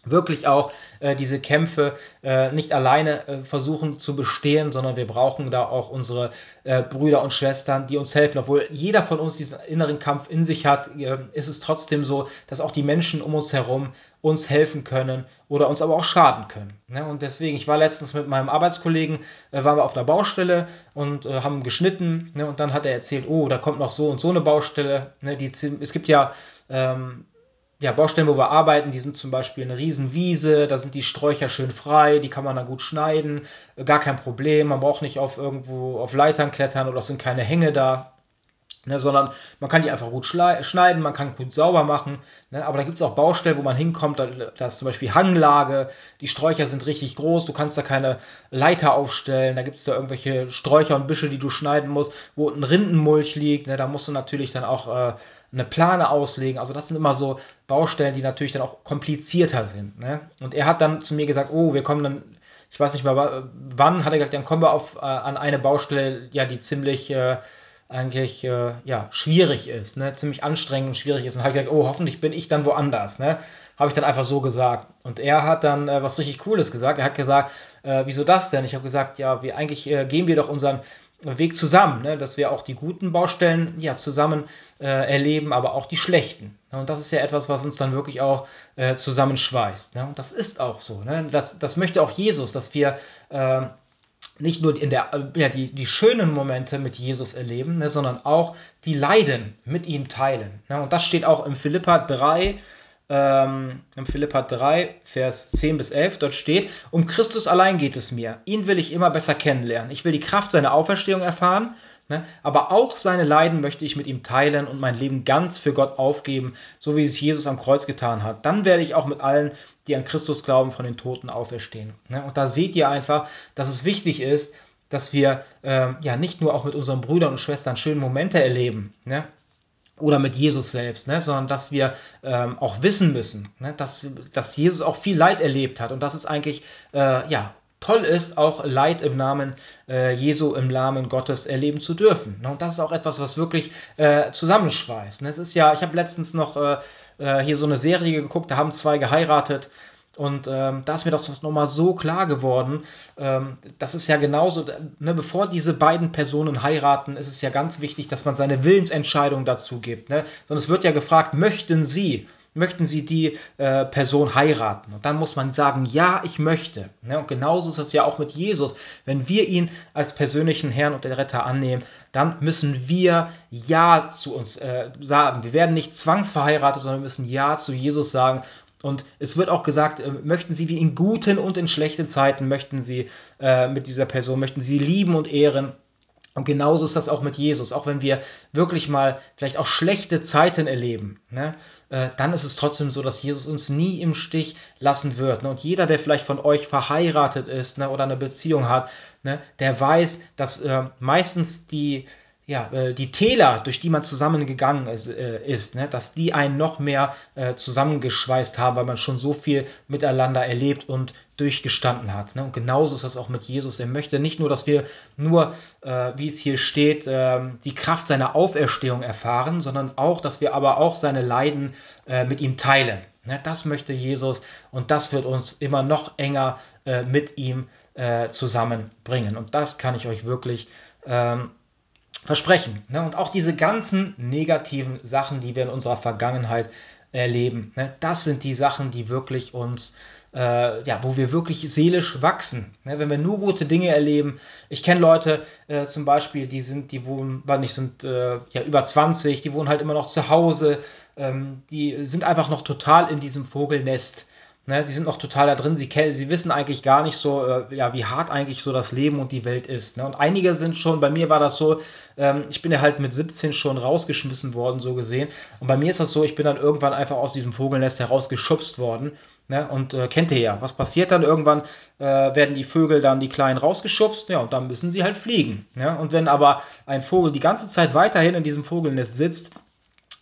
wirklich auch äh, diese Kämpfe äh, nicht alleine äh, versuchen zu bestehen, sondern wir brauchen da auch unsere äh, Brüder und Schwestern, die uns helfen. Obwohl jeder von uns diesen inneren Kampf in sich hat, äh, ist es trotzdem so, dass auch die Menschen um uns herum uns helfen können oder uns aber auch schaden können. Ne? Und deswegen, ich war letztens mit meinem Arbeitskollegen, äh, waren wir auf der Baustelle und haben geschnitten ne? und dann hat er erzählt, oh, da kommt noch so und so eine Baustelle. Ne? Die, es gibt ja ähm, ja, Baustellen, wo wir arbeiten, die sind zum Beispiel eine Riesenwiese, da sind die Sträucher schön frei, die kann man dann gut schneiden, gar kein Problem, man braucht nicht auf irgendwo auf Leitern klettern oder es sind keine Hänge da, ne, sondern man kann die einfach gut schneiden, man kann gut sauber machen, ne, aber da gibt es auch Baustellen, wo man hinkommt, da, da, ist zum Beispiel Hanglage, die Sträucher sind richtig groß, du kannst da keine Leiter aufstellen, da gibt es da irgendwelche Sträucher und Büsche, die du schneiden musst, wo ein Rindenmulch liegt, ne, da musst du natürlich dann auch äh, eine Plane auslegen. Also das sind immer so Baustellen, die natürlich dann auch komplizierter sind. Ne? Und er hat dann zu mir gesagt, oh, wir kommen dann, ich weiß nicht mehr wann, hat er gesagt, dann kommen wir auf, äh, an eine Baustelle, ja, die ziemlich äh, eigentlich äh, ja, schwierig ist, ne? ziemlich anstrengend und schwierig ist. Und habe ich gesagt, oh, hoffentlich bin ich dann woanders. Ne? Habe ich dann einfach so gesagt. Und er hat dann äh, was richtig Cooles gesagt. Er hat gesagt, äh, wieso das denn? Ich habe gesagt, ja, wir eigentlich äh, gehen wir doch unseren Weg zusammen, ne? dass wir auch die guten Baustellen ja zusammen äh, erleben, aber auch die schlechten. Ne? Und das ist ja etwas, was uns dann wirklich auch äh, zusammenschweißt. Ne? Und das ist auch so. Ne? Das, das möchte auch Jesus, dass wir äh, nicht nur in der, ja, die, die schönen Momente mit Jesus erleben, ne? sondern auch die Leiden mit ihm teilen. Ne? Und das steht auch im Philippa 3, ähm, im Philippa 3, Vers 10 bis 11, dort steht, um Christus allein geht es mir. Ihn will ich immer besser kennenlernen. Ich will die Kraft seiner Auferstehung erfahren? Aber auch seine Leiden möchte ich mit ihm teilen und mein Leben ganz für Gott aufgeben, so wie es Jesus am Kreuz getan hat. Dann werde ich auch mit allen, die an Christus glauben, von den Toten auferstehen. Ne? Und da seht ihr einfach, dass es wichtig ist, dass wir ähm, ja nicht nur auch mit unseren Brüdern und Schwestern schöne Momente erleben, ne? oder mit Jesus selbst, ne? sondern dass wir ähm, auch wissen müssen, ne? dass, dass Jesus auch viel Leid erlebt hat und dass es eigentlich äh, ja, toll ist, auch Leid im Namen äh, Jesu, im Namen Gottes erleben zu dürfen. Ne? Und das ist auch etwas, was wirklich äh, zusammenschweißt. Ne? Es ist ja, ich habe letztens noch äh, äh, hier so eine Serie geguckt, da haben zwei geheiratet und ähm, da ist mir das nochmal so klar geworden. Ähm, das ist ja genauso, ne, bevor diese beiden Personen heiraten, ist es ja ganz wichtig, dass man seine Willensentscheidung dazu gibt. Ne? Sondern es wird ja gefragt, möchten Sie, möchten Sie die äh, Person heiraten? Und dann muss man sagen, ja, ich möchte. Ne? Und genauso ist es ja auch mit Jesus. Wenn wir ihn als persönlichen Herrn und Retter annehmen, dann müssen wir Ja zu uns äh, sagen. Wir werden nicht zwangsverheiratet, sondern wir müssen Ja zu Jesus sagen Und es wird auch gesagt, äh, möchten Sie wie in guten und in schlechten Zeiten, möchten Sie äh, mit dieser Person, möchten Sie lieben und ehren. Und genauso ist das auch mit Jesus. Auch wenn wir wirklich mal vielleicht auch schlechte Zeiten erleben, ne, äh, dann ist es trotzdem so, dass Jesus uns nie im Stich lassen wird. Ne? Und jeder, der vielleicht von euch verheiratet ist ne, oder eine Beziehung hat, ne, der weiß, dass äh, meistens die ja, äh, die Täler, durch die man zusammengegangen ist, äh, ist ne, dass die einen noch mehr äh, zusammengeschweißt haben, weil man schon so viel miteinander erlebt und durchgestanden hat. Ne? Und genauso ist das auch mit Jesus. Er möchte nicht nur, dass wir nur, äh, wie es hier steht, äh, die Kraft seiner Auferstehung erfahren, sondern auch, dass wir aber auch seine Leiden äh, mit ihm teilen. Ne? Das möchte Jesus und das wird uns immer noch enger mit ihm zusammenbringen. Und das kann ich euch wirklich ähm, versprechen. Ne? Und auch diese ganzen negativen Sachen, die wir in unserer Vergangenheit erleben, ne? das sind die Sachen, die wirklich uns, äh, ja, wo wir wirklich seelisch wachsen. Ne? Wenn wir nur gute Dinge erleben. Ich kenne Leute äh, zum Beispiel, die sind, die wohnen, weil nicht sind äh, ja über 20, die wohnen halt immer noch zu Hause, ähm, die sind einfach noch total in diesem Vogelnest Ne, sie sind noch total da drin, sie, sie wissen eigentlich gar nicht so, äh, ja, wie hart eigentlich so das Leben und die Welt ist. Ne? Und einige sind schon, bei mir war das so, ähm, ich bin ja halt mit 17 schon rausgeschmissen worden, so gesehen. Und bei mir ist das so, ich bin dann irgendwann einfach aus diesem Vogelnest herausgeschubst worden. Ne? Und äh, kennt ihr ja, was passiert dann? Irgendwann äh, werden die Vögel dann, die Kleinen, rausgeschubst, ja, und dann müssen sie halt fliegen. Ne? Und wenn aber ein Vogel die ganze Zeit weiterhin in diesem Vogelnest sitzt,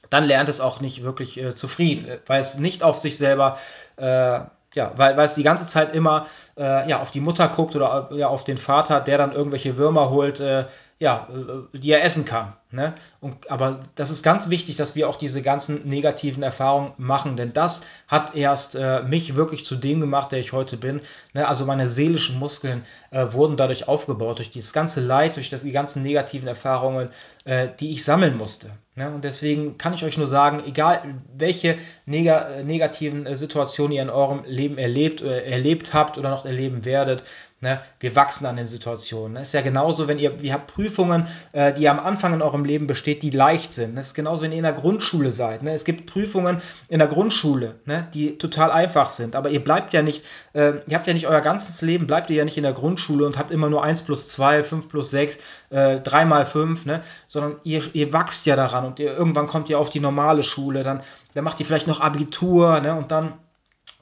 dann lernt es auch nicht wirklich äh, zufrieden, weil es nicht auf sich selber äh, ja, weil, weil es die ganze Zeit immer äh, ja, auf die Mutter guckt oder ja, auf den Vater, der dann irgendwelche Würmer holt, äh, ja, äh, die er essen kann. Ne? Und, aber das ist ganz wichtig, dass wir auch diese ganzen negativen Erfahrungen machen, denn das hat erst äh, mich wirklich zu dem gemacht, der ich heute bin. Ne? Also meine seelischen Muskeln äh, wurden dadurch aufgebaut, durch das ganze Leid, durch das, die ganzen negativen Erfahrungen, äh, die ich sammeln musste. Ne? Und deswegen kann ich euch nur sagen, egal welche neg negativen äh, Situationen ihr in eurem Leben erlebt, äh, erlebt habt oder noch erleben werdet, Ne? Wir wachsen an den Situationen. Ne? ist ja genauso, wenn ihr, ihr habt Prüfungen, äh, die am Anfang in eurem Leben besteht, die leicht sind. Es ist genauso, wenn ihr in der Grundschule seid. Ne? Es gibt Prüfungen in der Grundschule, ne? die total einfach sind. Aber ihr bleibt ja nicht, äh, ihr habt ja nicht euer ganzes Leben, bleibt ihr ja nicht in der Grundschule und habt immer nur 1 plus 2, 5 plus 6, äh, 3 mal 5, ne? sondern ihr, ihr wachst ja daran und ihr, irgendwann kommt ihr auf die normale Schule, dann, dann macht ihr vielleicht noch Abitur ne? und dann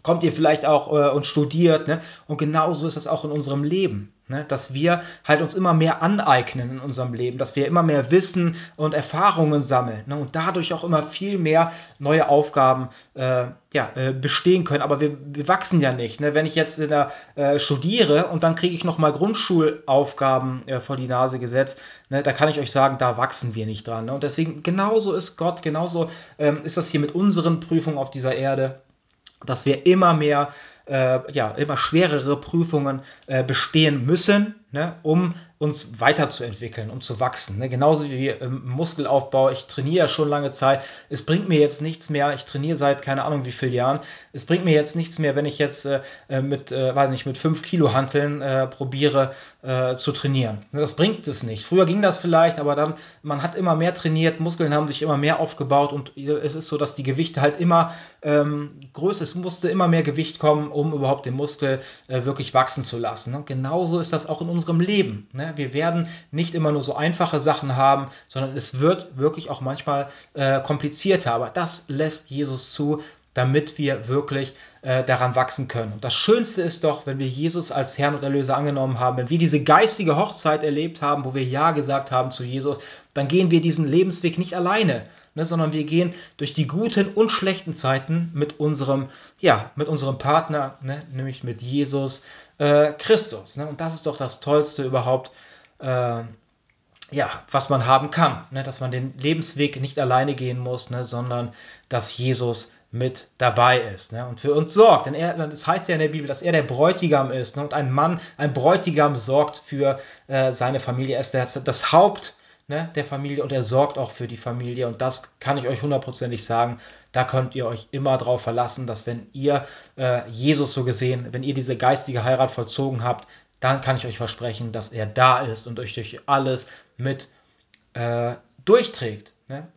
kommt ihr vielleicht auch äh, und studiert. Ne? Und genauso ist es auch in unserem Leben. Ne? Dass wir halt uns immer mehr aneignen in unserem Leben, dass wir immer mehr Wissen und Erfahrungen sammeln ne? und dadurch auch immer viel mehr neue Aufgaben äh, ja, äh, bestehen können. Aber wir, wir wachsen ja nicht. Ne? Wenn ich jetzt in der, äh, studiere und dann kriege ich nochmal Grundschulaufgaben äh, vor die Nase gesetzt, ne? da kann ich euch sagen, da wachsen wir nicht dran. Ne? Und deswegen genauso ist Gott, genauso ähm, ist das hier mit unseren Prüfungen auf dieser Erde dass wir immer mehr, äh, ja, immer schwerere Prüfungen äh, bestehen müssen, ne, um uns weiterzuentwickeln, um zu wachsen. Ne? Genauso wie im Muskelaufbau. Ich trainiere ja schon lange Zeit. Es bringt mir jetzt nichts mehr. Ich trainiere seit keine Ahnung wie vielen Jahren. Es bringt mir jetzt nichts mehr, wenn ich jetzt äh, äh mit, äh, weiß nicht, mit 5 Kilo Hanteln äh, probiere äh, zu trainieren. Ne, das bringt es nicht. Früher ging das vielleicht, aber dann, man hat immer mehr trainiert, Muskeln haben sich immer mehr aufgebaut und es ist so, dass die Gewichte halt immer ähm, größer, es musste immer mehr Gewicht kommen, um überhaupt den Muskel äh, wirklich wachsen zu lassen. Ne? Genauso ist das auch in unserem Leben. Ne? Wir werden nicht immer nur so einfache Sachen haben, sondern es wird wirklich auch manchmal äh, komplizierter. Aber das lässt Jesus zu, damit wir wirklich äh, daran wachsen können. Und das Schönste ist doch, wenn wir Jesus als Herrn und Erlöser angenommen haben, wenn wir diese geistige Hochzeit erlebt haben, wo wir Ja gesagt haben zu Jesus, dann gehen wir diesen Lebensweg nicht alleine, ne, sondern wir gehen durch die guten und schlechten Zeiten mit unserem, ja, mit unserem Partner, ne, nämlich mit Jesus äh, Christus. Ne? Und das ist doch das Tollste überhaupt, äh, ja, was man haben kann, ne? dass man den Lebensweg nicht alleine gehen muss, ne? sondern dass Jesus mit dabei ist ne? und für uns sorgt. Denn es heißt ja in der Bibel, dass er der Bräutigam ist ne? und ein Mann, ein Bräutigam sorgt für äh, seine Familie. Er ist das, das Haupt ne, der Familie und er sorgt auch für die Familie. Und das kann ich euch hundertprozentig sagen. Da könnt ihr euch immer darauf verlassen, dass wenn ihr äh, Jesus so gesehen, wenn ihr diese geistige Heirat vollzogen habt, dann kann ich euch versprechen, dass er da ist und euch durch alles mit äh, durchträgt. Ne?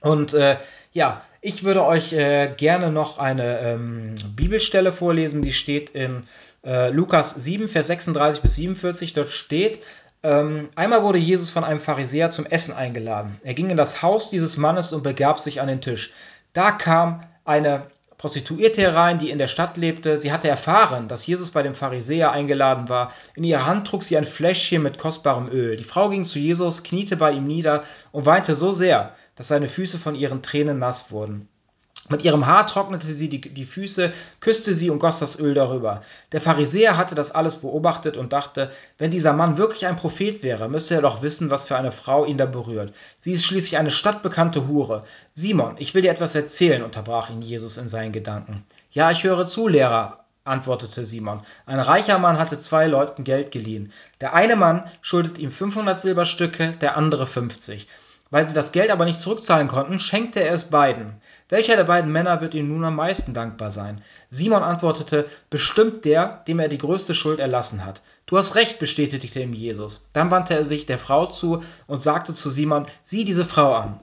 Und äh, ja, ich würde euch äh, gerne noch eine ähm, Bibelstelle vorlesen, die steht in äh, Lukas 7, Vers 36 bis 47. Dort steht, ähm, einmal wurde Jesus von einem Pharisäer zum Essen eingeladen. Er ging in das Haus dieses Mannes und begab sich an den Tisch. Da kam eine Prostituierte herein, die in der Stadt lebte. Sie hatte erfahren, dass Jesus bei dem Pharisäer eingeladen war. In ihrer Hand trug sie ein Fläschchen mit kostbarem Öl. Die Frau ging zu Jesus, kniete bei ihm nieder und weinte so sehr, dass seine Füße von ihren Tränen nass wurden. Mit ihrem Haar trocknete sie die, die, Füße, küsste sie und goss das Öl darüber. Der Pharisäer hatte das alles beobachtet und dachte, wenn dieser Mann wirklich ein Prophet wäre, müsste er doch wissen, was für eine Frau ihn da berührt. Sie ist schließlich eine stadtbekannte Hure. Simon, ich will dir etwas erzählen, unterbrach ihn Jesus in seinen Gedanken. Ja, ich höre zu, Lehrer, antwortete Simon. Ein reicher Mann hatte zwei Leuten Geld geliehen. Der eine Mann schuldet ihm 500 Silberstücke, der andere 50. Weil sie das Geld aber nicht zurückzahlen konnten, schenkte er es beiden. Welcher der beiden Männer wird ihm nun am meisten dankbar sein? Simon antwortete, bestimmt der, dem er die größte Schuld erlassen hat. Du hast recht, bestätigte ihm Jesus. Dann wandte er sich der Frau zu und sagte zu Simon, sieh diese Frau an.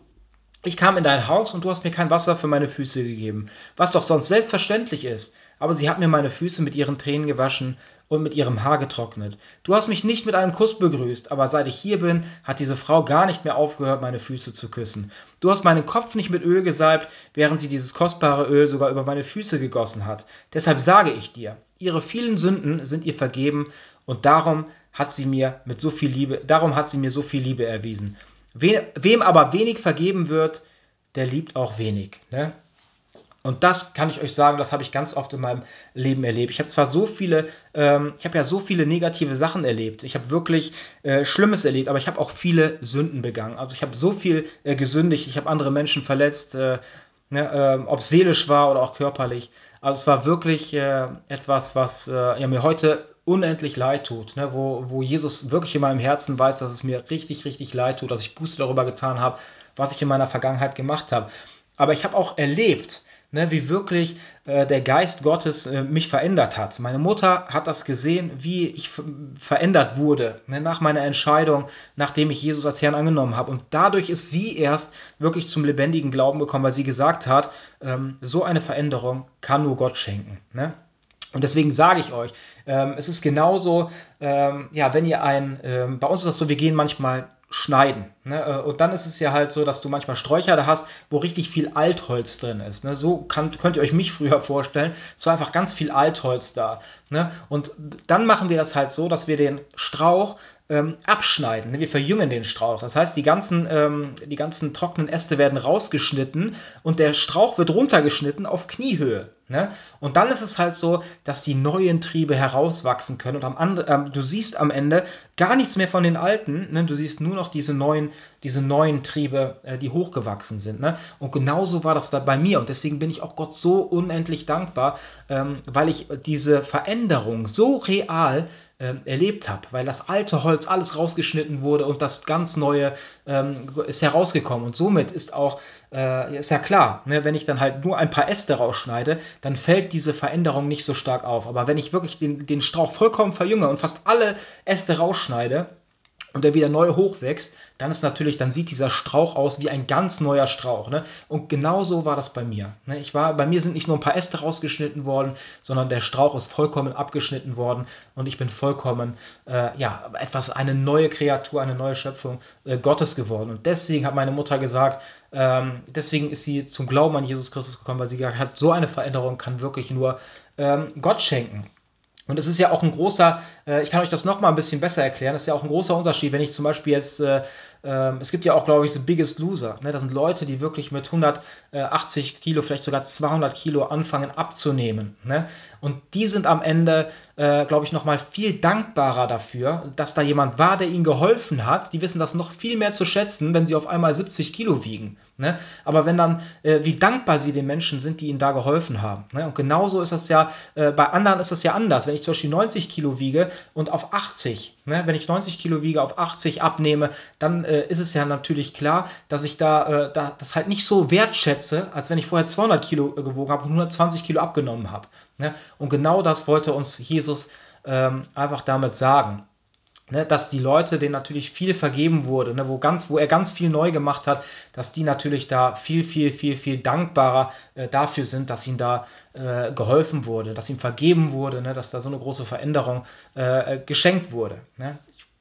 Ich kam in dein Haus und du hast mir kein Wasser für meine Füße gegeben, was doch sonst selbstverständlich ist. Aber sie hat mir meine Füße mit ihren Tränen gewaschen und mit ihrem Haar getrocknet. Du hast mich nicht mit einem Kuss begrüßt, aber seit ich hier bin, hat diese Frau gar nicht mehr aufgehört, meine Füße zu küssen. Du hast meinen Kopf nicht mit Öl gesalbt, während sie dieses kostbare Öl sogar über meine Füße gegossen hat. Deshalb sage ich dir, ihre vielen Sünden sind ihr vergeben und darum hat sie mir mit so viel Liebe, darum hat sie mir so viel Liebe erwiesen. Wem aber wenig vergeben wird, der liebt auch wenig. Ne? Und das kann ich euch sagen, das habe ich ganz oft in meinem Leben erlebt. Ich habe zwar so viele, ähm, ich habe ja so viele negative Sachen erlebt. Ich habe wirklich äh, Schlimmes erlebt, aber ich habe auch viele Sünden begangen. Also ich habe so viel äh, gesündigt, ich habe andere Menschen verletzt, äh, ne, ähm, ob seelisch war oder auch körperlich. Also es war wirklich äh, etwas, was äh, ja, mir heute unendlich leid tut, ne? wo, wo Jesus wirklich in meinem Herzen weiß, dass es mir richtig, richtig leid tut, dass ich Buße darüber getan habe, was ich in meiner Vergangenheit gemacht habe. Aber ich habe auch erlebt, ne, wie wirklich äh, der Geist Gottes äh, mich verändert hat. Meine Mutter hat das gesehen, wie ich verändert wurde ne, nach meiner Entscheidung, nachdem ich Jesus als Herrn angenommen habe. Und dadurch ist sie erst wirklich zum lebendigen Glauben gekommen, weil sie gesagt hat, ähm, so eine Veränderung kann nur Gott schenken. Ne? Und deswegen sage ich euch, ähm, es ist genauso, ähm, ja, wenn ihr ein, ähm, bei uns ist das so, wir gehen manchmal schneiden. Ne? Äh, und dann ist es ja halt so, dass du manchmal Sträucher da hast, wo richtig viel Altholz drin ist. Ne? So kann, könnt ihr euch mich früher *laughs* vorstellen. So einfach ganz viel Altholz da. Ne? Und dann machen wir das halt so, dass wir den Strauch ähm, abschneiden. Ne? Wir verjüngen den Strauch. Das heißt, die ganzen, ähm, die ganzen trockenen Äste werden rausgeschnitten und der Strauch wird runtergeschnitten auf Kniehöhe. Ne? Und dann ist es halt so, dass die neuen Triebe herauswachsen können. Und am And äh, du siehst am Ende gar nichts mehr von den alten. Ne? Du siehst nur noch diese neuen, diese neuen Triebe, äh, die hochgewachsen sind. Ne? Und genauso war das da bei mir. Und deswegen bin ich auch Gott so unendlich dankbar, ähm, weil ich diese Veränderung so real ähm, erlebt habe, weil das alte Holz alles rausgeschnitten wurde und das ganz neue ähm, ist herausgekommen. Und somit ist auch, äh, ist ja klar, ne, wenn ich dann halt nur ein paar Äste rausschneide, dann fällt diese Veränderung nicht so stark auf. Aber wenn ich wirklich den, den Strauch vollkommen verjünge und fast alle Äste rausschneide, und der wieder neu hochwächst, dann ist natürlich, dann sieht dieser Strauch aus wie ein ganz neuer Strauch. Ne? Und genau so war das bei mir. Ne? Ich war, bei mir sind nicht nur ein paar Äste rausgeschnitten worden, sondern der Strauch ist vollkommen abgeschnitten worden und ich bin vollkommen, äh, ja, etwas, eine neue Kreatur, eine neue Schöpfung äh, Gottes geworden. Und deswegen hat meine Mutter gesagt, ähm, deswegen ist sie zum Glauben an Jesus Christus gekommen, weil sie gesagt hat, so eine Veränderung kann wirklich nur ähm, Gott schenken. Und es ist ja auch ein großer, äh, ich kann euch das nochmal ein bisschen besser erklären, es ist ja auch ein großer Unterschied, wenn ich zum Beispiel jetzt, äh, äh, es gibt ja auch, glaube ich, The Biggest Loser. Ne? Das sind Leute, die wirklich mit 180 Kilo, vielleicht sogar 200 Kilo anfangen abzunehmen. Ne? Und die sind am Ende, äh, glaube ich, nochmal viel dankbarer dafür, dass da jemand war, der ihnen geholfen hat. Die wissen das noch viel mehr zu schätzen, wenn sie auf einmal 70 Kilo wiegen. Ne? Aber wenn dann, äh, wie dankbar sie den Menschen sind, die ihnen da geholfen haben. Ne? Und genauso ist das ja, äh, bei anderen ist das ja anders. Wenn ich zum Beispiel 90 Kilo wiege und auf 80, ne? wenn ich 90 Kilo wiege, auf 80 abnehme, dann äh, ist es ja natürlich klar, dass ich da, äh, da das halt nicht so wertschätze, als wenn ich vorher 200 Kilo äh, gewogen habe und 120 Kilo abgenommen habe. Ne? Und genau das wollte uns Jesus ähm, einfach damit sagen. Ne, dass die Leute, denen natürlich viel vergeben wurde, ne, wo, ganz, wo er ganz viel neu gemacht hat, dass die natürlich da viel, viel, viel, viel dankbarer äh, dafür sind, dass ihnen da äh, geholfen wurde, dass ihm vergeben wurde, ne, dass da so eine große Veränderung äh, äh geschenkt wurde. Ne?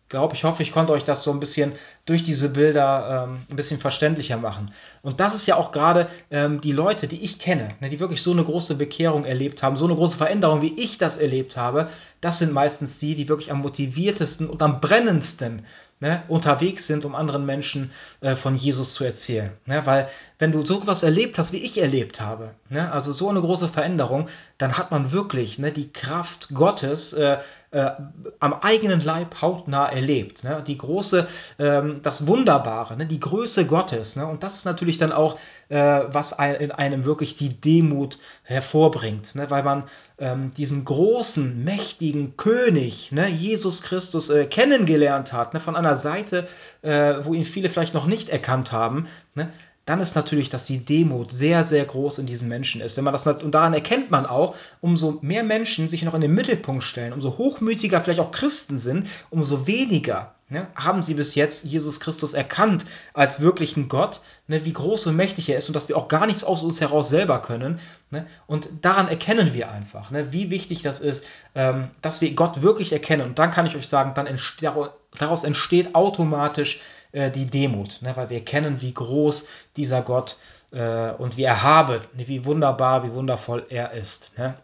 Glaube, ich hoffe, ich konnte euch das so ein bisschen durch diese Bilder ähm, ein bisschen verständlicher machen. Und das ist ja auch gerade ähm, die Leute, die ich kenne, ne, die wirklich so eine große Bekehrung erlebt haben, so eine große Veränderung, wie ich das erlebt habe, das sind meistens die, die wirklich am motiviertesten und am brennendsten ne, unterwegs sind, um anderen Menschen äh, von Jesus zu erzählen. Ne? Weil wenn du so etwas erlebt hast, wie ich erlebt habe, ne, also so eine große Veränderung, dann hat man wirklich ne, die Kraft Gottes äh, äh, am eigenen Leib hautnah erlebt. Ne? Die große, ähm, das Wunderbare, ne? die Größe Gottes. Ne? Und das ist natürlich dann auch, äh, was ein, in einem wirklich die Demut hervorbringt, ne? weil man ähm, diesen großen, mächtigen König, ne? Jesus Christus, äh, kennengelernt hat, ne? von einer Seite, äh, wo ihn viele vielleicht noch nicht erkannt haben. Ne? Dann ist natürlich, dass die Demut sehr, sehr groß in diesen Menschen ist. Wenn man das und daran erkennt man auch, umso mehr Menschen sich noch in den Mittelpunkt stellen, umso hochmütiger vielleicht auch Christen sind, umso weniger ne, haben sie bis jetzt Jesus Christus erkannt als wirklichen Gott, ne, wie groß und mächtig er ist und dass wir auch gar nichts aus uns heraus selber können. Ne, und daran erkennen wir einfach, ne, wie wichtig das ist, ähm, dass wir Gott wirklich erkennen. Und dann kann ich euch sagen, dann entsteht, daraus entsteht automatisch äh, die Demut, ne? weil wir kennen, wie groß dieser Gott äh, und wie erhaben, ne? wie wunderbar, wie wundervoll er ist. Ne?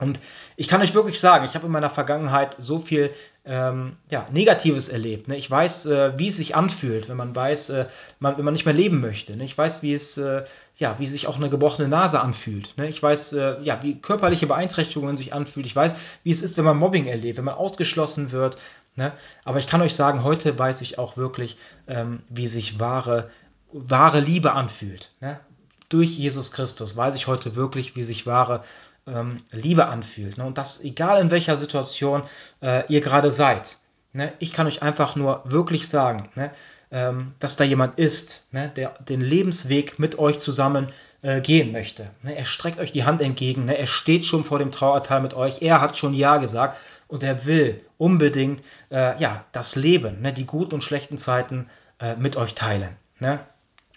Und ich kann euch wirklich sagen, ich habe in meiner Vergangenheit so viel ähm, ja, Negatives erlebt. Ne? Ich weiß, äh, wie es sich anfühlt, wenn man weiß, äh, man, wenn man nicht mehr leben möchte. Ne? Ich weiß, wie es, äh, ja, wie sich auch eine gebrochene Nase anfühlt. Ne? Ich weiß, äh, ja, wie körperliche Beeinträchtigungen sich anfühlt. Ich weiß, wie es ist, wenn man Mobbing erlebt, wenn man ausgeschlossen wird. Ne? Aber ich kann euch sagen, heute weiß ich auch wirklich, ähm, wie sich wahre, wahre Liebe anfühlt. Ne? Durch Jesus Christus weiß ich heute wirklich, wie sich wahre ähm, Liebe anfühlt. Ne? Und das egal in welcher Situation äh, ihr gerade seid. Ne? Ich kann euch einfach nur wirklich sagen, ne? ähm, dass da jemand ist, ne? der den Lebensweg mit euch zusammen äh, gehen möchte. Ne? Er streckt euch die Hand entgegen, ne? er steht schon vor dem Trauerteil mit euch, er hat schon Ja gesagt und er will unbedingt äh, ja, das Leben, ne? die guten und schlechten Zeiten äh, mit euch teilen. Ne?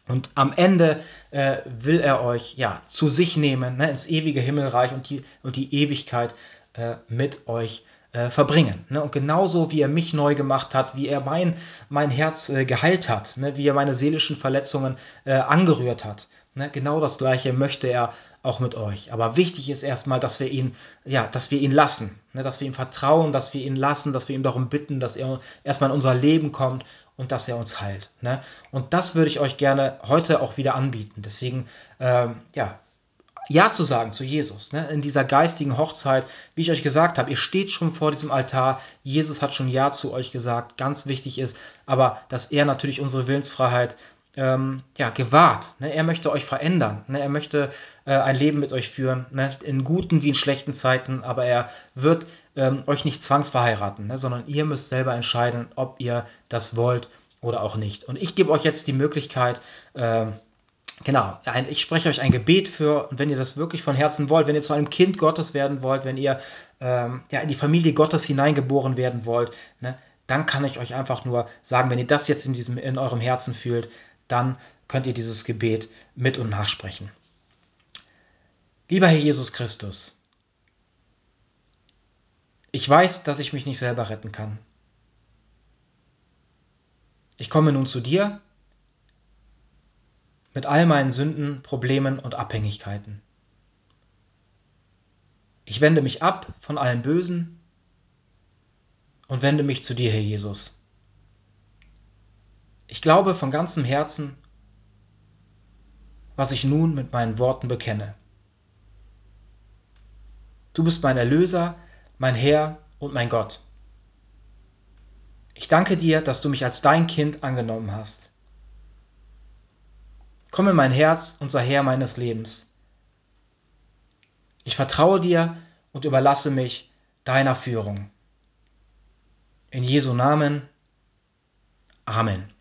Und am Ende äh, will er euch ja zu sich nehmen, ne, ins ewige Himmelreich und die, und die Ewigkeit äh, mit euch äh, verbringen. Ne? Und genauso wie er mich neu gemacht hat, wie er mein, mein Herz äh, geheilt hat, ne? wie er meine seelischen Verletzungen äh, angerührt hat. Ne? Genau das Gleiche möchte er auch mit euch. Aber wichtig ist erstmal, dass wir ihn, ja, dass wir ihn lassen, ne? dass wir ihm vertrauen, dass wir ihn lassen, dass wir ihm darum bitten, dass er erstmal in unser Leben kommt und dass er uns heilt. Ne? Und das würde ich euch gerne heute auch wieder anbieten. Deswegen, ähm, ja, ja zu sagen zu Jesus, ne? in dieser geistigen Hochzeit, wie ich euch gesagt habe, ihr steht schon vor diesem Altar, Jesus hat schon Ja zu euch gesagt, ganz wichtig ist, aber dass er natürlich unsere Willensfreiheit ähm, ja, gewahrt. Ne? Er möchte euch verändern. Ne? Er möchte äh, ein Leben mit euch führen, ne? in guten wie in schlechten Zeiten, aber er wird ähm, euch nicht zwangsverheiraten, ne? sondern ihr müsst selber entscheiden, ob ihr das wollt oder auch nicht. Und ich gebe euch jetzt die Möglichkeit, äh, Genau, ich spreche euch ein Gebet für, und wenn ihr das wirklich von Herzen wollt, wenn ihr zu einem Kind Gottes werden wollt, wenn ihr ähm, ja, in die Familie Gottes hineingeboren werden wollt, ne, dann kann ich euch einfach nur sagen, wenn ihr das jetzt in, diesem, in eurem Herzen fühlt, dann könnt ihr dieses Gebet mit und nachsprechen. Lieber Herr Jesus Christus, ich weiß, dass ich mich nicht selber retten kann. Ich komme nun zu dir mit all meinen Sünden, Problemen und Abhängigkeiten. Ich wende mich ab von allem Bösen und wende mich zu dir, Herr Jesus. Ich glaube von ganzem Herzen, was ich nun mit meinen Worten bekenne. Du bist mein Erlöser, mein Herr und mein Gott. Ich danke dir, dass du mich als dein Kind angenommen hast. Komm in mein Herz und sei Herr meines Lebens. Ich vertraue dir und überlasse mich deiner Führung. In Jesu Namen. Amen.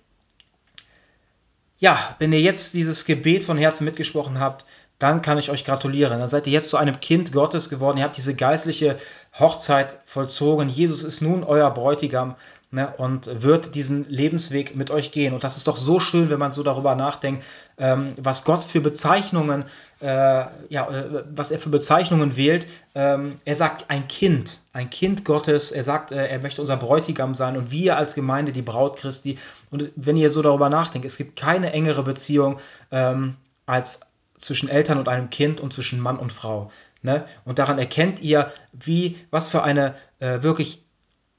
Ja, wenn ihr jetzt dieses Gebet von Herzen mitgesprochen habt, dann kann ich euch gratulieren. Dann seid ihr jetzt zu einem Kind Gottes geworden. Ihr habt diese geistliche Hochzeit vollzogen. Jesus ist nun euer Bräutigam ne, und wird diesen Lebensweg mit euch gehen. Und das ist doch so schön, wenn man so darüber nachdenkt, ähm, was Gott für Bezeichnungen, äh, ja, äh, was er für Bezeichnungen wählt. Ähm, er sagt ein Kind, ein Kind Gottes. Er sagt, äh, er möchte unser Bräutigam sein und wir als Gemeinde die Braut Christi. Und wenn ihr so darüber nachdenkt, es gibt keine engere Beziehung ähm, als zwischen Eltern und einem Kind und zwischen Mann und Frau. Ne? Und daran erkennt ihr, wie, was für eine äh, wirklich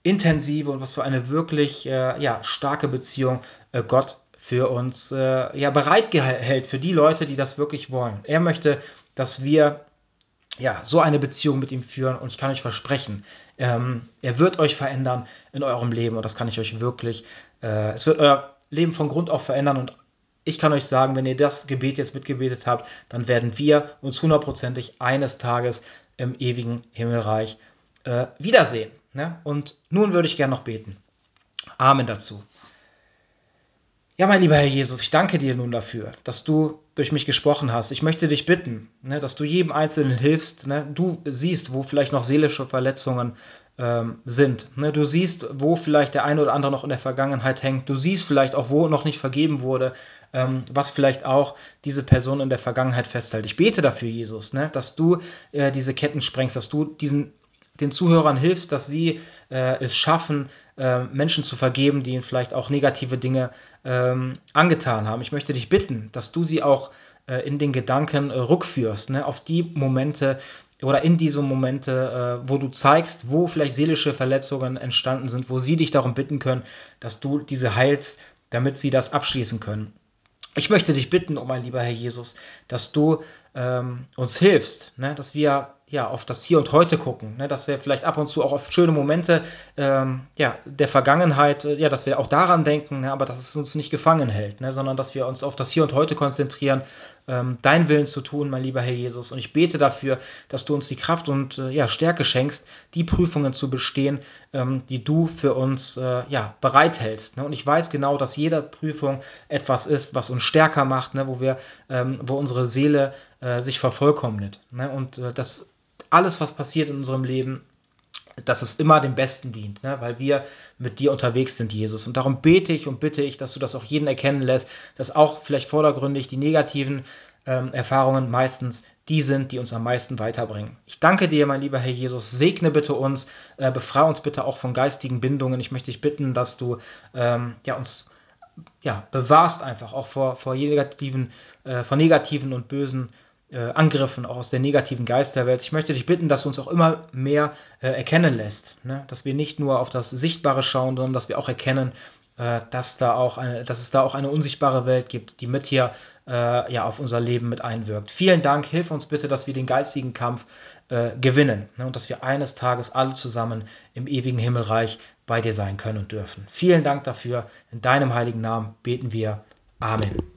intensive und was für eine wirklich äh, ja, starke Beziehung äh, Gott für uns äh, ja, bereithält, für die Leute, die das wirklich wollen. Er möchte, dass wir ja, so eine Beziehung mit ihm führen und ich kann euch versprechen, ähm, er wird euch verändern in eurem Leben und das kann ich euch wirklich, äh, es wird euer Leben von Grund auf verändern und ich kann euch sagen, wenn ihr das Gebet jetzt mitgebetet habt, dann werden wir uns hundertprozentig eines Tages im ewigen Himmelreich äh, wiedersehen. Ne? Und nun würde ich gerne noch beten. Amen dazu. Ja, mein lieber Herr Jesus, ich danke dir nun dafür, dass du durch mich gesprochen hast. Ich möchte dich bitten, ne, dass du jedem Einzelnen hilfst. Ne? Du siehst, wo vielleicht noch seelische Verletzungen ähm, sind. Ne? Du siehst, wo vielleicht der eine oder andere noch in der Vergangenheit hängt. Du siehst vielleicht auch, wo noch nicht vergeben wurde, ähm, was vielleicht auch diese Person in der Vergangenheit festhält. Ich bete dafür, Jesus, ne? dass du äh, diese Ketten sprengst, dass du diesen den Zuhörern hilfst, dass sie äh, es schaffen, äh, Menschen zu vergeben, die ihnen vielleicht auch negative Dinge ähm, angetan haben. Ich möchte dich bitten, dass du sie auch äh, in den Gedanken äh, rückführst, ne, auf die Momente oder in diese Momente, äh, wo du zeigst, wo vielleicht seelische Verletzungen entstanden sind, wo sie dich darum bitten können, dass du diese heilst, damit sie das abschließen können. Ich möchte dich bitten, oh mein lieber Herr Jesus, dass du ähm, uns hilfst, ne, dass wir ja, auf das Hier und Heute gucken, ne? dass wir vielleicht ab und zu auch auf schöne Momente ähm, ja, der Vergangenheit, äh, ja, dass wir auch daran denken, ne? aber dass es uns nicht gefangen hält, ne? sondern dass wir uns auf das Hier und Heute konzentrieren, ähm, dein Willen zu tun, mein lieber Herr Jesus. Und ich bete dafür, dass du uns die Kraft und äh, ja, Stärke schenkst, die Prüfungen zu bestehen, ähm, die du für uns äh, ja, bereithältst. Ne? Und ich weiß genau, dass jede Prüfung etwas ist, was uns stärker macht, ne? wo, wir, ähm, wo unsere Seele äh, sich vervollkommnet. Ne? Und äh, das alles, was passiert in unserem Leben, dass es immer dem Besten dient, ne? weil wir mit dir unterwegs sind, Jesus. Und darum bete ich und bitte ich, dass du das auch jeden erkennen lässt, dass auch vielleicht vordergründig die negativen ähm, Erfahrungen meistens die sind, die uns am meisten weiterbringen. Ich danke dir, mein lieber Herr Jesus. Segne bitte uns, äh, befreie uns bitte auch von geistigen Bindungen. Ich möchte dich bitten, dass du ähm, ja, uns ja, bewahrst einfach auch vor, vor negativen, äh, vor negativen und bösen äh, Angriffen, auch aus der negativen Geisterwelt. Ich möchte dich bitten, dass du uns auch immer mehr äh, erkennen lässt. Ne? Dass wir nicht nur auf das Sichtbare schauen, sondern dass wir auch erkennen, äh, dass, da auch eine, dass es da auch eine unsichtbare Welt gibt, die mit hier äh, ja, auf unser Leben mit einwirkt. Vielen Dank, hilf uns bitte, dass wir den geistigen Kampf äh, gewinnen ne? und dass wir eines Tages alle zusammen im ewigen Himmelreich bei dir sein können und dürfen. Vielen Dank dafür. In deinem heiligen Namen beten wir. Amen.